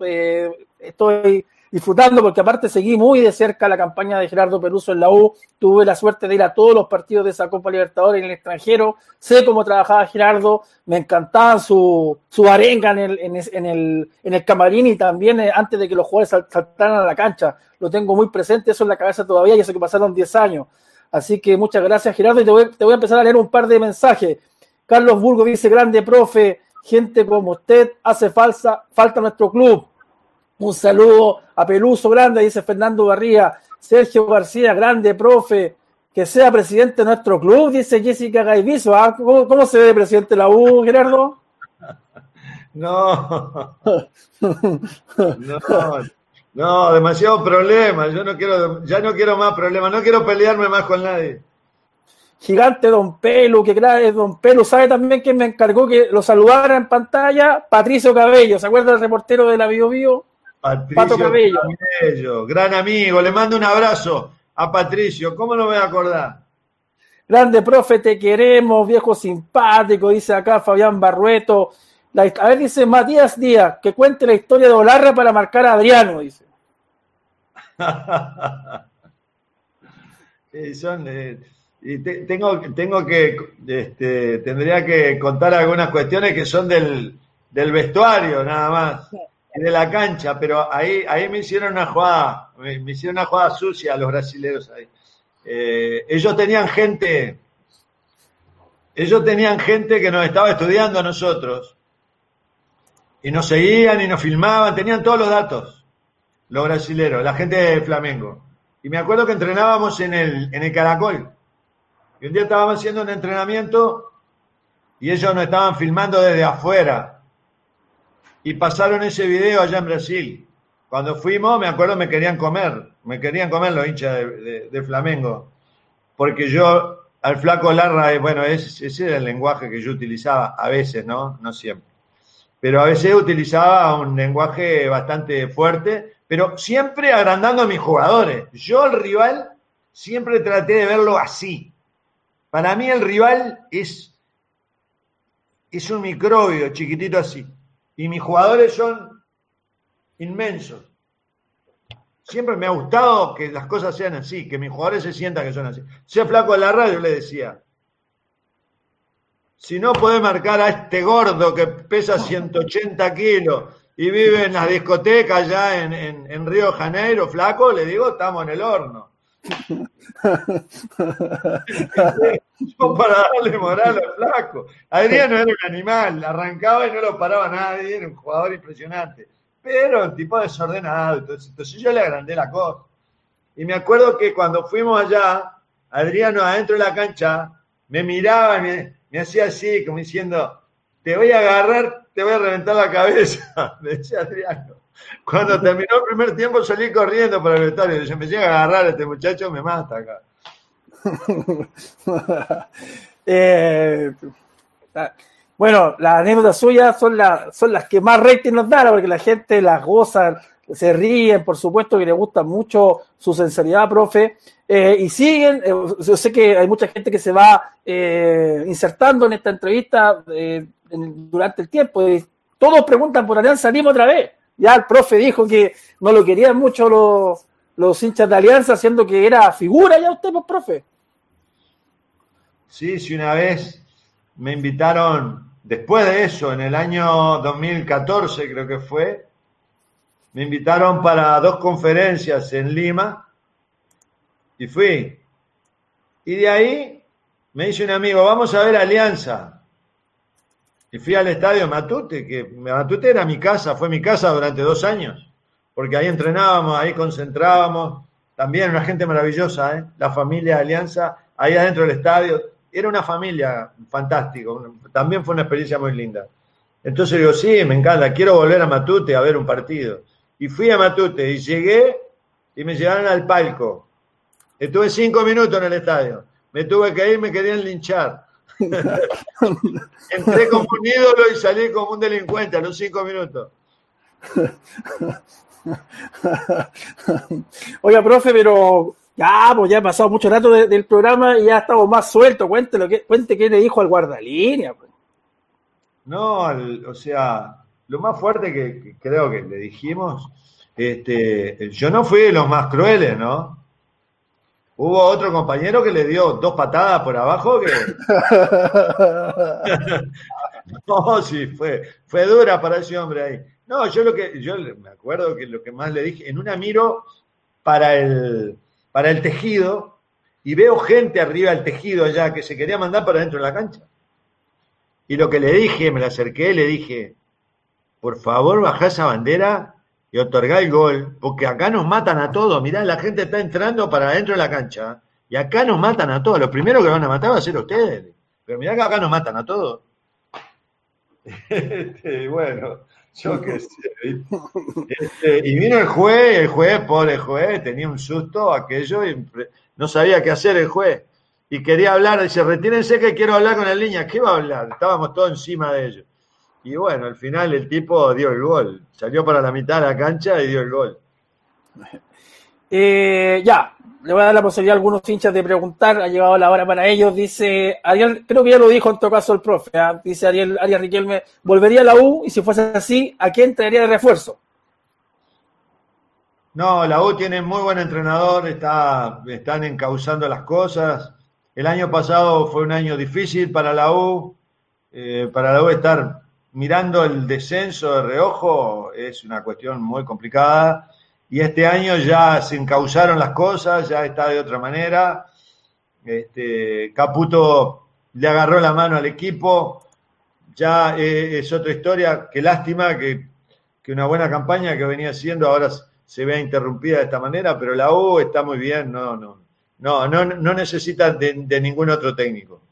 estoy disfrutando porque aparte seguí muy de cerca la campaña de Gerardo Peruso en la U, tuve la suerte de ir a todos los partidos de esa Copa Libertadores en el extranjero, sé cómo trabajaba Gerardo, me encantaba su, su arenga en el, en, el, en el camarín y también eh, antes de que los jugadores saltaran a la cancha, lo tengo muy presente, eso en la cabeza todavía, y eso que pasaron 10 años. Así que muchas gracias Gerardo y te voy, te voy a empezar a leer un par de mensajes. Carlos Burgo dice, grande profe, gente como usted hace falsa, falta nuestro club un saludo a Peluso Grande, dice Fernando Barría. Sergio García, grande profe, que sea presidente de nuestro club, dice Jessica Gaiviso. ¿Ah? ¿Cómo, se ve presidente de la U, Gerardo? No. no. No, demasiado problema. Yo no quiero, ya no quiero más problemas. No quiero pelearme más con nadie. Gigante Don Pelu, que es Don Pelu, ¿sabe también que me encargó que lo saludara en pantalla? Patricio Cabello, ¿se acuerda del reportero de la Bio Bio? Patricio Cabello. gran amigo, le mando un abrazo a Patricio, ¿cómo no me voy a acordar? Grande profe, te queremos, viejo simpático, dice acá Fabián Barrueto. a ver, dice Matías Díaz, que cuente la historia de Olarra para marcar a Adriano, dice. tengo, tengo que, este, tendría que contar algunas cuestiones que son del, del vestuario, nada más de la cancha, pero ahí, ahí me hicieron una jugada, me, hicieron una jugada sucia los brasileños ahí. Eh, ellos tenían gente, ellos tenían gente que nos estaba estudiando a nosotros y nos seguían y nos filmaban, tenían todos los datos, los brasileros, la gente de Flamengo. Y me acuerdo que entrenábamos en el, en el Caracol. Y un día estábamos haciendo un entrenamiento y ellos nos estaban filmando desde afuera y pasaron ese video allá en Brasil. Cuando fuimos, me acuerdo, me querían comer, me querían comer los hinchas de, Flamengo, porque yo al flaco Larra, eh, bueno, ese, era el lenguaje que yo utilizaba a veces, ¿no? No siempre. Pero a veces utilizaba un lenguaje bastante fuerte, pero siempre agrandando a mis jugadores. Yo al rival siempre traté de verlo así. Para mí el rival es, es un microbio chiquitito así. Y mis jugadores son inmensos. Siempre me ha gustado que las cosas sean así, que mis jugadores se sientan que son así. Sea flaco de la radio, le decía. si no podés marcar a este gordo que pesa 180 kilos y vive en las discotecas allá en, en, Río Janeiro, flaco, le digo, estamos en el horno. Para darle moral al flaco. Adriano era un animal, arrancaba y no lo paraba nadie, era un jugador impresionante. Pero el tipo desordenado, entonces, entonces yo le agrandé la cosa. Y me acuerdo que cuando fuimos allá, Adriano adentro de la cancha me miraba y me, me hacía así, como diciendo, te voy a agarrar, te voy a reventar la cabeza, me decía Adriano. Cuando terminó el primer tiempo salí corriendo para el vestuario. Yo me llega a agarrar a este muchacho, me mata acá. Eh, bueno, las anécdotas suyas son, las son las que más rating nos dan, porque la gente las goza, se ríen, por supuesto que le gusta mucho su sinceridad, profe, eh, y siguen, eh, yo sé que hay mucha gente que se va insertando en esta entrevista durante el tiempo, y todos preguntan por Alianza Lima otra vez. Ya el profe dijo que no lo querían mucho los, los hinchas de Alianza, siendo que era figura ya usted, pues, profe. Sí, sí, una vez me invitaron, después de eso, en el año 2014 creo que fue, me invitaron para dos conferencias en Lima y fui. Y de ahí me dice un amigo, vamos a ver Alianza. Y fui al estadio Matute, que Matute era mi casa, fue mi casa durante dos años, porque ahí entrenábamos, ahí concentrábamos, también una gente maravillosa, ¿eh? la familia Alianza, ahí adentro del estadio, era una familia fantástica, también fue una experiencia muy linda. Entonces digo, sí, me encanta, quiero volver a Matute a ver un partido. Y fui a Matute y llegué y me llevaron al palco. Estuve cinco minutos en el estadio. Me tuve que ir, me querían linchar. Entré como un ídolo y salí como un delincuente a los cinco minutos. Oiga, profe, pero ya, pues ya ha pasado mucho rato del programa y ya estamos más sueltos. Cuente, lo que, cuente qué le dijo al guardalínea. Pues. No, o sea, lo más fuerte que, creo que le dijimos, este, yo no fui de los más crueles, ¿no? Hubo otro compañero que le dio dos patadas por abajo que. no, sí, fue, fue dura para ese hombre ahí. No, yo lo que, yo me acuerdo que lo que más le dije, en una miro para el, para el tejido y veo gente arriba del tejido allá que se quería mandar para dentro de la cancha. Y lo que le dije, me la acerqué, le dije, por favor, baja esa bandera y otorgar el gol, porque acá nos matan a todos. Mirá, la gente está entrando para adentro de la cancha y acá nos matan a todos. Lo primero que van a matar va a ser ustedes. Pero mirá que acá nos matan a todos. Este, bueno, yo qué sé. Este, y vino el juez, el juez, pobre juez, tenía un susto aquello y no sabía qué hacer el juez. Y quería hablar, dice, retírense que quiero hablar con el niña. ¿Qué va a hablar? Estábamos todos encima de ellos. Y bueno, al final el tipo dio el gol. Salió para la mitad de la cancha y dio el gol. Eh, ya, le voy a dar la posibilidad a algunos hinchas de preguntar. Ha llegado la hora para ellos. Dice Ariel, creo que ya lo dijo en todo caso el profe. ¿ah? Dice Ariel, Ariel Riquelme, ¿volvería a la U? Y si fuese así, ¿a quién traería de refuerzo? No, la U tiene muy buen entrenador, está, están encauzando las cosas. El año pasado fue un año difícil para la U. Eh, para la U estar mirando el descenso de reojo es una cuestión muy complicada y este año ya se encauzaron las cosas, ya está de otra manera. Este, Caputo le agarró la mano al equipo, ya eh, es otra historia. Qué lástima que, una buena campaña que venía haciendo ahora se vea interrumpida de esta manera, pero la U está muy bien, no, no, no, no, no necesita de ningún otro técnico.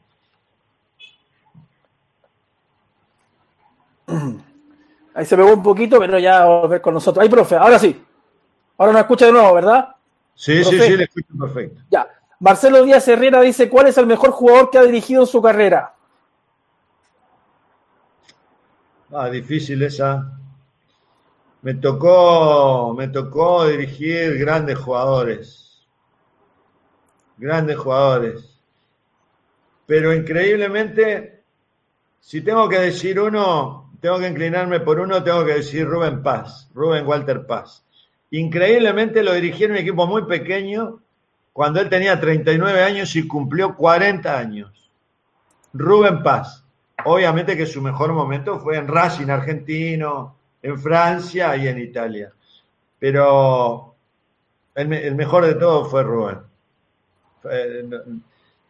Ahí se pegó un poquito, pero ya va a volver con nosotros. Ahí, profe, ahora sí. Ahora nos escucha de nuevo, ¿verdad? Sí, sí, sí, le escucho perfecto. Ya. Marcelo Díaz Herrera dice, ¿cuál es el mejor jugador que ha dirigido en su carrera? Ah, difícil esa. Me tocó, me tocó dirigir grandes jugadores. Grandes jugadores. Pero increíblemente, si tengo que decir uno, tengo que inclinarme por uno, tengo que decir Rubén Paz, Rubén Walter Paz. Increíblemente lo dirigieron un equipo muy pequeño cuando él tenía 39 años y cumplió 40 años. Rubén Paz. obviamente que su mejor momento fue en Racing argentino, en Francia y en Italia. Pero el, mejor de todos fue Rubén.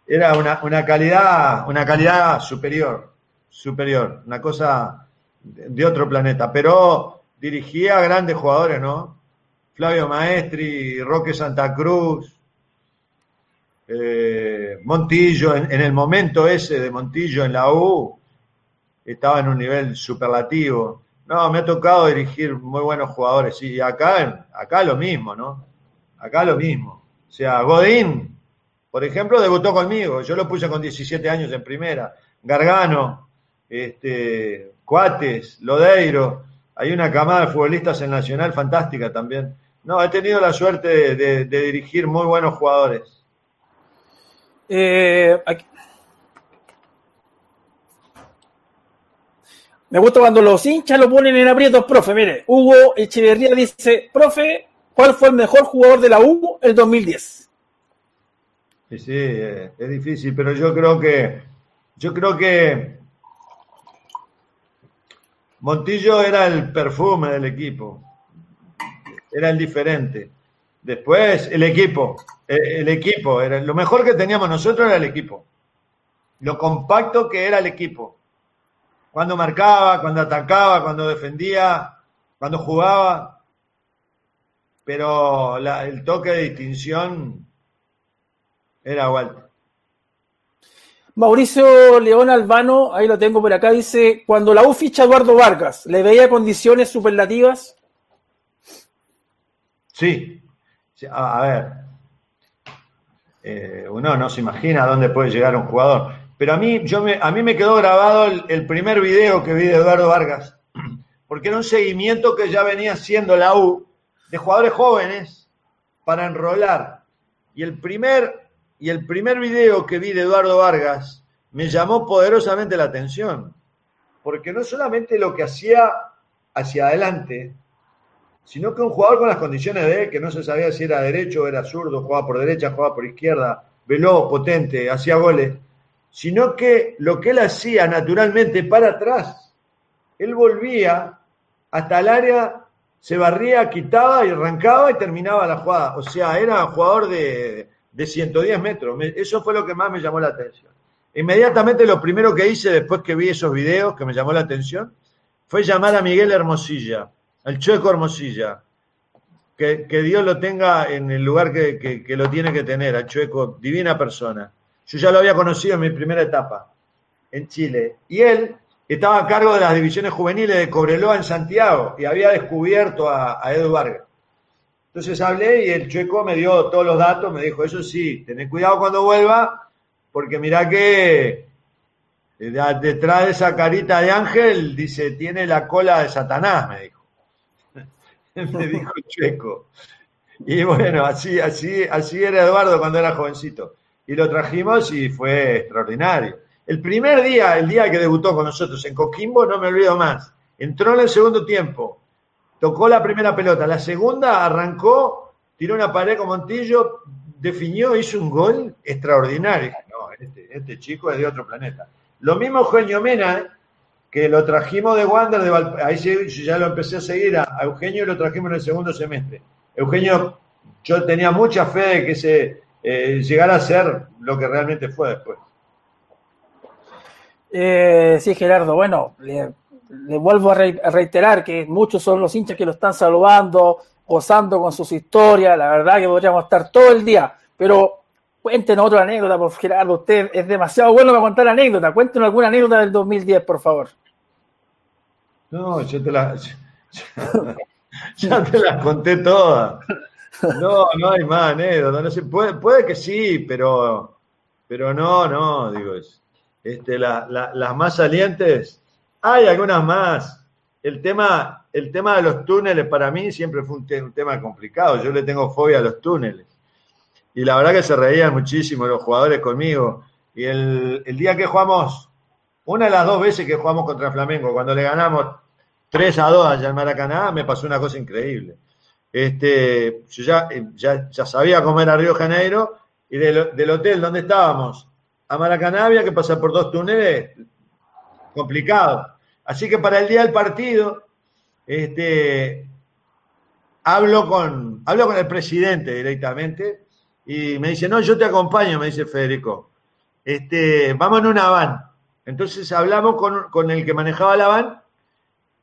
Era una, una, calidad, una calidad superior, superior, una cosa de otro planeta. Pero dirigía grandes jugadores, ¿no? Flavio Maestri, Roque Santa Cruz, eh, Montillo, en, el momento ese de Montillo en la U, estaba en un nivel superlativo. No, me ha tocado dirigir muy buenos jugadores, y acá, acá lo mismo, ¿no? Acá lo mismo. O sea, Godín, por ejemplo, debutó conmigo, yo lo puse con 17 años en primera. Gargano, este, Cuates, Lodeiro, hay una camada de futbolistas en Nacional fantástica también. No, he tenido la suerte de dirigir muy buenos jugadores. Eh, Me gusta cuando los hinchas lo ponen en aprietos, profe. Mire, Hugo Echeverría dice, profe, ¿cuál fue el mejor jugador de la U el 2010? Sí, sí, eh, es difícil, pero yo creo que, yo creo que Montillo era el perfume del equipo, era el diferente. Después, el equipo. Eh, el equipo. Era, lo mejor que teníamos nosotros era el equipo. Lo compacto que era el equipo. Cuando marcaba, cuando atacaba, cuando defendía, cuando jugaba. Pero el toque de distinción era Walter. Mauricio León Albano, ahí lo tengo por acá, dice, cuando la U ficha Eduardo Vargas, ¿le veía condiciones superlativas? Sí, a, ver, eh, uno no se imagina a dónde puede llegar un jugador. Pero a mí, yo me, a mí me quedó grabado el, primer video que vi de Eduardo Vargas, porque era un seguimiento que ya venía haciendo la U de jugadores jóvenes para enrolar. Y el primer, y el primer video que vi de Eduardo Vargas me llamó poderosamente la atención, porque no solamente lo que hacía hacia adelante, sino que un jugador con las condiciones de él, que no se sabía si era derecho o era zurdo, jugaba por derecha, jugaba por izquierda, veloz, potente, hacía goles, sino que lo que él hacía naturalmente para atrás, él volvía hasta el área, se barría, quitaba y arrancaba y terminaba la jugada. O sea, era jugador de, de 110 metros. Eso fue lo que más me llamó la atención. Inmediatamente lo primero que hice después que vi esos videos que me llamó la atención fue llamar a Miguel Hermosilla el Chueco Hermosilla. Que, Dios lo tenga en el lugar que, lo tiene que tener, al Chueco, divina persona. Yo ya lo había conocido en mi primera etapa en Chile. Y él estaba a cargo de las divisiones juveniles de Cobreloa en Santiago y había descubierto a, a Edu Vargas. Entonces hablé y el Chueco me dio todos los datos, me dijo, eso sí, tened cuidado cuando vuelva, porque mirá que eh, detrás de esa carita de ángel, dice, tiene la cola de Satanás, me dijo. me dijo Chueco. Y bueno, así, así, así era Eduardo cuando era jovencito. Y lo trajimos y fue extraordinario. El primer día, el día que debutó con nosotros en Coquimbo, no me olvido más. Entró en el segundo tiempo, tocó la primera pelota, la segunda arrancó, tiró una pared con Montillo, definió, hizo un gol extraordinario. No, este, este chico es de otro planeta. Lo mismo Eugenio Mena, que lo trajimos de Wander, de ahí ya lo empecé a seguir a, Eugenio y lo trajimos en el segundo semestre. Eugenio, yo tenía mucha fe de que se eh, llegara a ser lo que realmente fue después. Eh, sí, Gerardo, bueno, le, vuelvo a, reiterar que muchos son los hinchas que lo están saludando, gozando con sus historias, la verdad que podríamos estar todo el día, pero cuéntenos otra anécdota, por Gerardo, usted es demasiado bueno para contar anécdotas, cuéntenos alguna anécdota del 2010, por favor. No, yo te la. Ya, te las conté todas. No, no hay más anécdotas. No sé, puede, puede que sí, pero, pero no, no, digo, este, las más salientes, hay algunas más. El tema, el tema de los túneles para mí siempre fue un, tema complicado. Yo le tengo fobia a los túneles. Y la verdad que se reían muchísimo los jugadores conmigo. Y el, el día que jugamos, una de las dos veces que jugamos contra Flamengo, cuando le ganamos 3 a 2 allá en Maracaná, me pasó una cosa increíble. Este, yo ya, eh, ya, ya sabía cómo era Río Janeiro y del, hotel donde estábamos a Maracaná había que pasar por dos túneles complicado. Así que para el día del partido, este, hablo con, hablo con el presidente directamente y me dice, no, yo te acompaño, me dice Federico. Este, vamos en una van. Entonces hablamos con, con el que manejaba la van.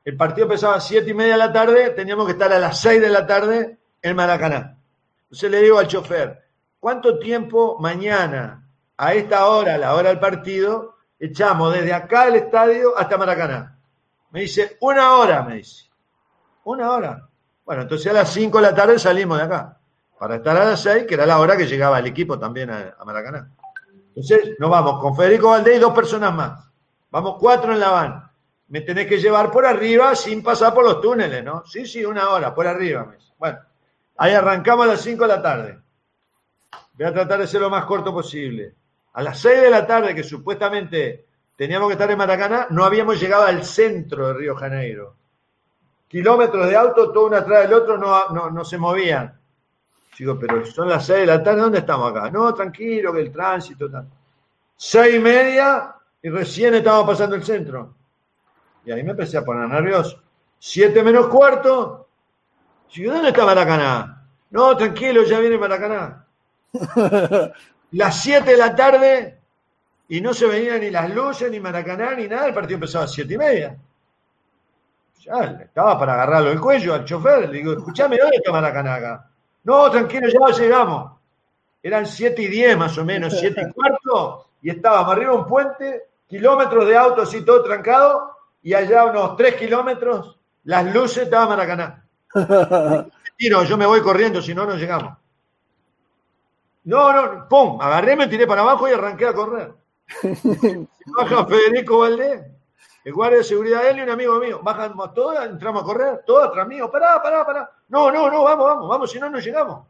El partido empezaba a siete y media de la tarde, teníamos que estar a las 6 de la tarde en Maracaná. Entonces le digo al chofer, ¿cuánto tiempo mañana, a esta hora, a la hora del partido, echamos desde acá al estadio hasta Maracaná? Me dice, una hora, me dice. Una hora. Bueno, entonces a las 5 de la tarde salimos de acá, para estar a las 6, que era la hora que llegaba el equipo también a, Maracaná. Entonces nos vamos con Federico Valdés y dos personas más. Vamos cuatro en la van. Me tenés que llevar por arriba sin pasar por los túneles, ¿no? Sí, sí, una hora, por arriba. Bueno, ahí arrancamos a las 5 de la tarde. Voy a tratar de ser lo más corto posible. A las 6 de la tarde, que supuestamente teníamos que estar en Maracaná, no habíamos llegado al centro de Río Janeiro kilómetros de auto, todo uno atrás del otro, no, no, se movían. Digo, pero son las seis de la tarde, ¿dónde estamos acá? No, tranquilo, que el tránsito. Tal. Seis y media y recién estábamos pasando el centro. Y ahí me empecé a poner nervioso. Siete menos cuarto. Digo, ¿dónde está Maracaná? No, tranquilo, ya viene Maracaná. las siete de la tarde y no se venían ni las luces, ni Maracaná, ni nada. El partido empezaba a siete y media. Ya estaba para agarrarlo el cuello al chofer. Le digo, escúchame, ¿dónde está Maracanaga? No, tranquilo, ya llegamos. Eran siete y diez más o menos, siete y cuarto, y estábamos arriba de un puente, kilómetros de auto así todo trancado, y allá unos tres kilómetros, las luces estaban Maracaná. Tiro, yo me voy corriendo, si no, no llegamos. No, no, pum, agarré, me tiré para abajo y arranqué a correr. Baja Federico Valdés el guardia de seguridad él y un amigo mío. Bajamos todas, entramos a correr, todos atrás mío. Pará, pará, pará. No, no, no, vamos, vamos, vamos, si no, no llegamos.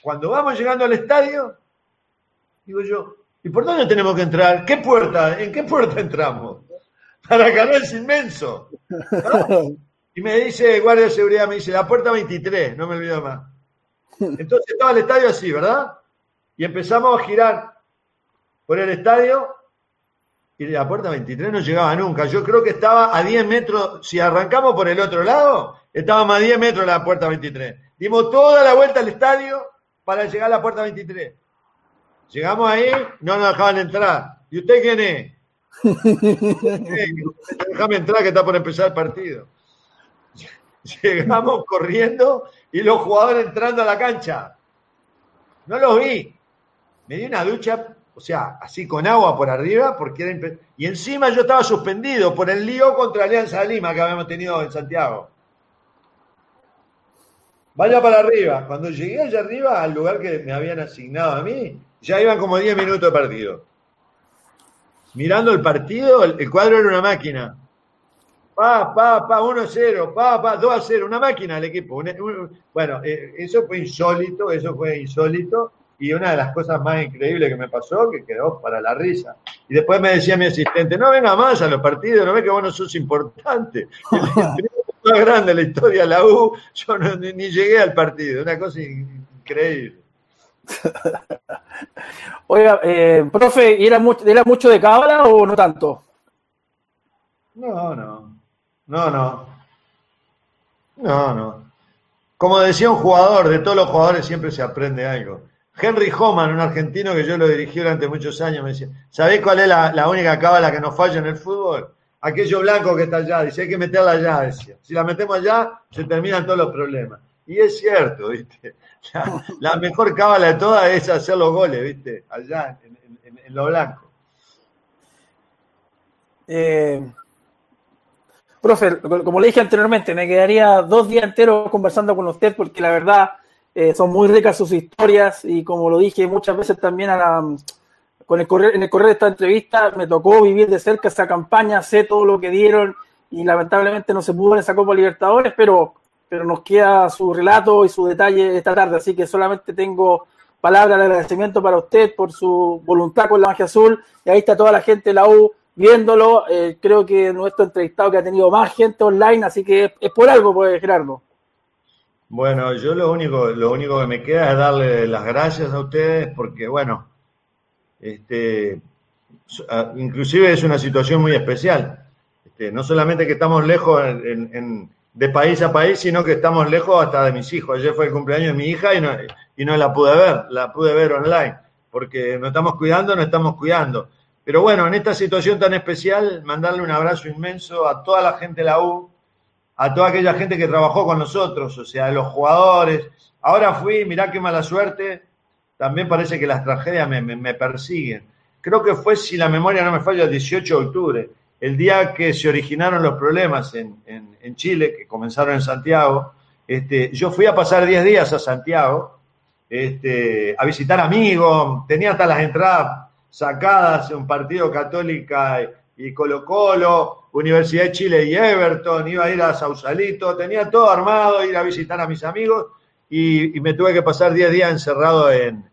Cuando vamos llegando al estadio, digo yo, ¿y por dónde tenemos que entrar? ¿Qué puerta? ¿En qué puerta entramos? Para es inmenso. Y me dice el guardia de seguridad, me dice, la puerta 23, no me olvido más. Entonces estaba el estadio así, ¿verdad? Y empezamos a girar por el estadio y la puerta 23 no llegaba nunca. Yo creo que estaba a 10 metros, si arrancamos por el otro lado, estábamos a 10 metros de la puerta 23. Dimos toda la vuelta al estadio para llegar a la puerta 23. Llegamos ahí, no nos dejaban entrar. ¿Y usted quién es? Déjame entrar que está por empezar el partido. Llegamos corriendo y los jugadores entrando a la cancha. No los vi. Me di una ducha o sea, así con agua por arriba, porque era y encima yo estaba suspendido por el lío contra Alianza Lima que habíamos tenido en Santiago. Vaya para arriba. Cuando llegué allá arriba, al lugar que me habían asignado a mí, ya iban como 10 minutos de partido. Mirando el partido, el, cuadro era una máquina. Pa, pa, pa, 1-0, pa, pa, 2-0, una máquina el equipo. bueno, eh, eso fue insólito, eso fue insólito y una de las cosas más increíbles que me pasó, que quedó para la risa. Y después me decía mi asistente, no venga más a los partidos, no ve que vos no sos importante. El más grande de la historia la U, yo ni, llegué al partido, una cosa increíble. Oiga, eh, profe, ¿era mucho, ¿era mucho de cábala o no tanto? No, no, no, no. No, no. Como decía un jugador, de todos los jugadores siempre se aprende algo. Henry Homan, un argentino que yo lo dirigí durante muchos años, me decía, ¿sabés cuál es la, única cábala que nos falla en el fútbol? Aquello blanco que está allá, dice, hay que meterla allá, decía. Si la metemos allá, se terminan todos los problemas. Y es cierto, ¿viste? La, mejor cábala de todas es hacer los goles, ¿viste? Allá, en, lo blanco. Eh, profe, como le dije anteriormente, me quedaría dos días enteros conversando con usted porque la verdad eh, son muy ricas sus historias y como lo dije muchas veces también con el correr, en el correr de esta entrevista me tocó vivir de cerca esa campaña, sé todo lo que dieron y lamentablemente no se pudo en esa Copa Libertadores, pero, pero nos queda su relato y su detalle esta tarde, así que solamente tengo palabras de agradecimiento para usted por su voluntad con la magia azul y ahí está toda la gente de la U viéndolo, eh, creo que nuestro entrevistado que ha tenido más gente online, así que es, por algo, pues Gerardo. Bueno, yo lo único, lo único que me queda es darle las gracias a ustedes porque, bueno, este, inclusive es una situación muy especial. Este, no solamente que estamos lejos de país a país, sino que estamos lejos hasta de mis hijos. Ayer fue el cumpleaños de mi hija y no, y no la pude ver, la pude ver online, porque nos estamos cuidando, nos estamos cuidando. Pero bueno, en esta situación tan especial, mandarle un abrazo inmenso a toda la gente de la U, a toda aquella gente que trabajó con nosotros, o sea, los jugadores. Ahora fui, mirá qué mala suerte, también parece que las tragedias me, persiguen. Creo que fue, si la memoria no me falla, el 18 de octubre, el día que se originaron los problemas en, Chile, que comenzaron en Santiago. Este, yo fui a pasar 10 días a Santiago, este, a visitar amigos, tenía hasta las entradas sacadas en un partido católica y Colo Colo, Universidad de Chile y Everton, iba a ir a Sausalito, tenía todo armado, ir a visitar a mis amigos y, me tuve que pasar 10 días encerrado en,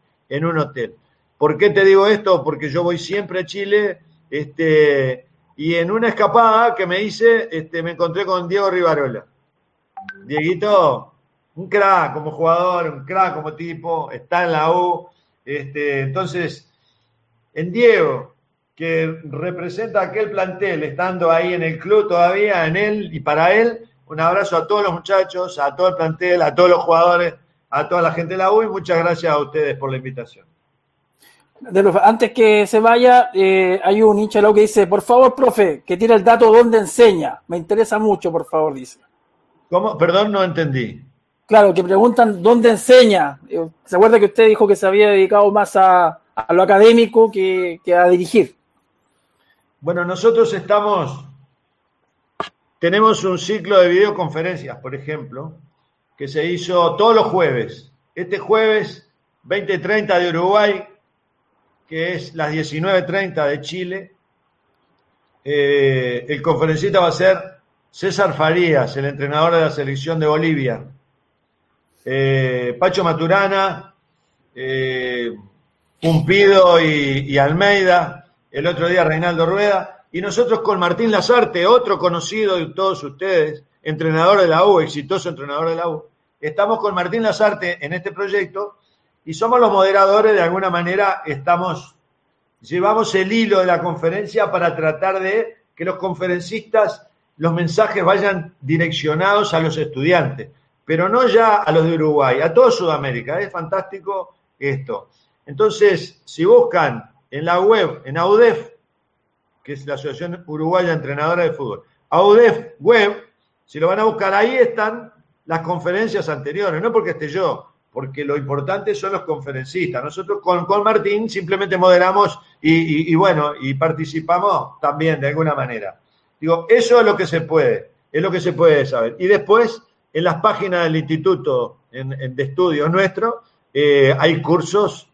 un hotel. ¿Por qué te digo esto? Porque yo voy siempre a Chile este, y en una escapada que me hice este, me encontré con Diego Rivarola. Dieguito, un crack como jugador, un crack como tipo, está en la U. Este, entonces, en Diego, que representa aquel plantel, estando ahí en el club todavía, en él y para él. Un abrazo a todos los muchachos, a todo el plantel, a todos los jugadores, a toda la gente de la U y muchas gracias a ustedes por la invitación. antes que se vaya, eh, hay un hincha que dice, por favor, profe, que tire el dato donde enseña. Me interesa mucho, por favor, dice. ¿Cómo? Perdón, no entendí. Claro, que preguntan dónde enseña. Eh, ¿Se acuerda que usted dijo que se había dedicado más a, lo académico que a dirigir? Bueno, nosotros estamos, tenemos un ciclo de videoconferencias, por ejemplo, que se hizo todos los jueves. Este jueves, 20.30 de Uruguay, que es las 19.30 de Chile, eh, el conferencista va a ser César Farías, el entrenador de la selección de Bolivia. Eh, Pacho Maturana, eh, Pumpido y Almeida, el otro día Reinaldo Rueda, y nosotros con Martín Lazarte, otro conocido de todos ustedes, entrenador de la U, exitoso entrenador de la U, estamos con Martín Lazarte en este proyecto y somos los moderadores, de alguna manera estamos, llevamos el hilo de la conferencia para tratar de que los conferencistas, los mensajes vayan direccionados a los estudiantes, pero no ya a los de Uruguay, a toda Sudamérica. Es fantástico esto. Entonces, si buscan en la web, en AUDEF, que es la Asociación Uruguaya Entrenadora de Fútbol. AUDEF Web, si lo van a buscar, ahí están las conferencias anteriores, no porque esté yo, porque lo importante son los conferencistas. Nosotros con, con Martín simplemente moderamos y, bueno, y participamos también de alguna manera. Digo, eso es lo que se puede, es lo que se puede saber. Y después, en las páginas del instituto de estudios nuestro, eh, hay cursos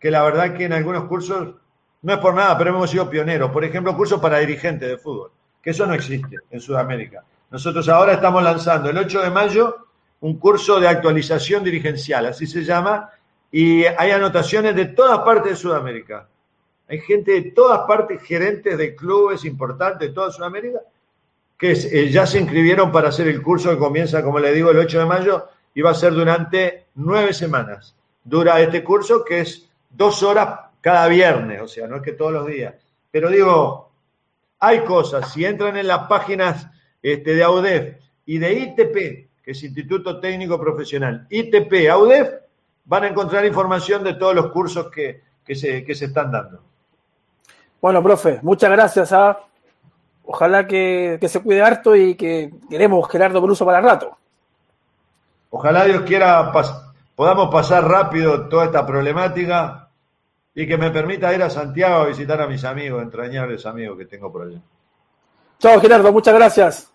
que la verdad que en algunos cursos, no es por nada, pero hemos sido pioneros. Por ejemplo, cursos para dirigentes de fútbol, que eso no existe en Sudamérica. Nosotros ahora estamos lanzando el 8 de mayo un curso de actualización dirigencial, así se llama, y hay anotaciones de todas partes de Sudamérica. Hay gente de todas partes, gerentes de clubes importantes de toda Sudamérica, que eh, ya se inscribieron para hacer el curso que comienza, como le digo, el 8 de mayo y va a ser durante nueve semanas. Dura este curso que es dos horas cada viernes, o sea, no es que todos los días. Pero digo, hay cosas, si entran en las páginas este, de AUDEF y de ITP, que es Instituto Técnico Profesional, ITP, AUDEF, van a encontrar información de todos los cursos que, se, se están dando. Bueno, profe, muchas gracias. ¿ah? Ojalá que, se cuide harto y que queremos Gerardo Peluso para rato. Ojalá Dios quiera podamos pasar rápido toda esta problemática y que me permita ir a Santiago a visitar a mis amigos, entrañables amigos que tengo por allá. Chao Gerardo, muchas gracias.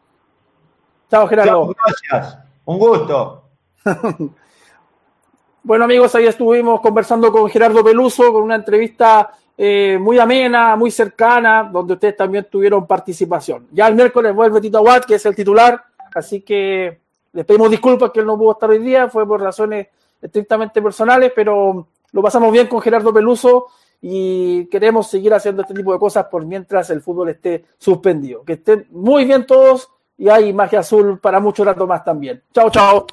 Chao Gerardo. gracias, un gusto. bueno amigos, ahí estuvimos conversando con Gerardo Peluso, con una entrevista eh, muy amena, muy cercana, donde ustedes también tuvieron participación. Ya el miércoles vuelve Tito Watt, que es el titular, así que les pedimos disculpas que él no pudo estar hoy día, fue por razones estrictamente personales, pero lo pasamos bien con Gerardo Peluso y queremos seguir haciendo este tipo de cosas por mientras el fútbol esté suspendido. Que estén muy bien todos y hay magia azul para mucho rato más también. Chao, chao.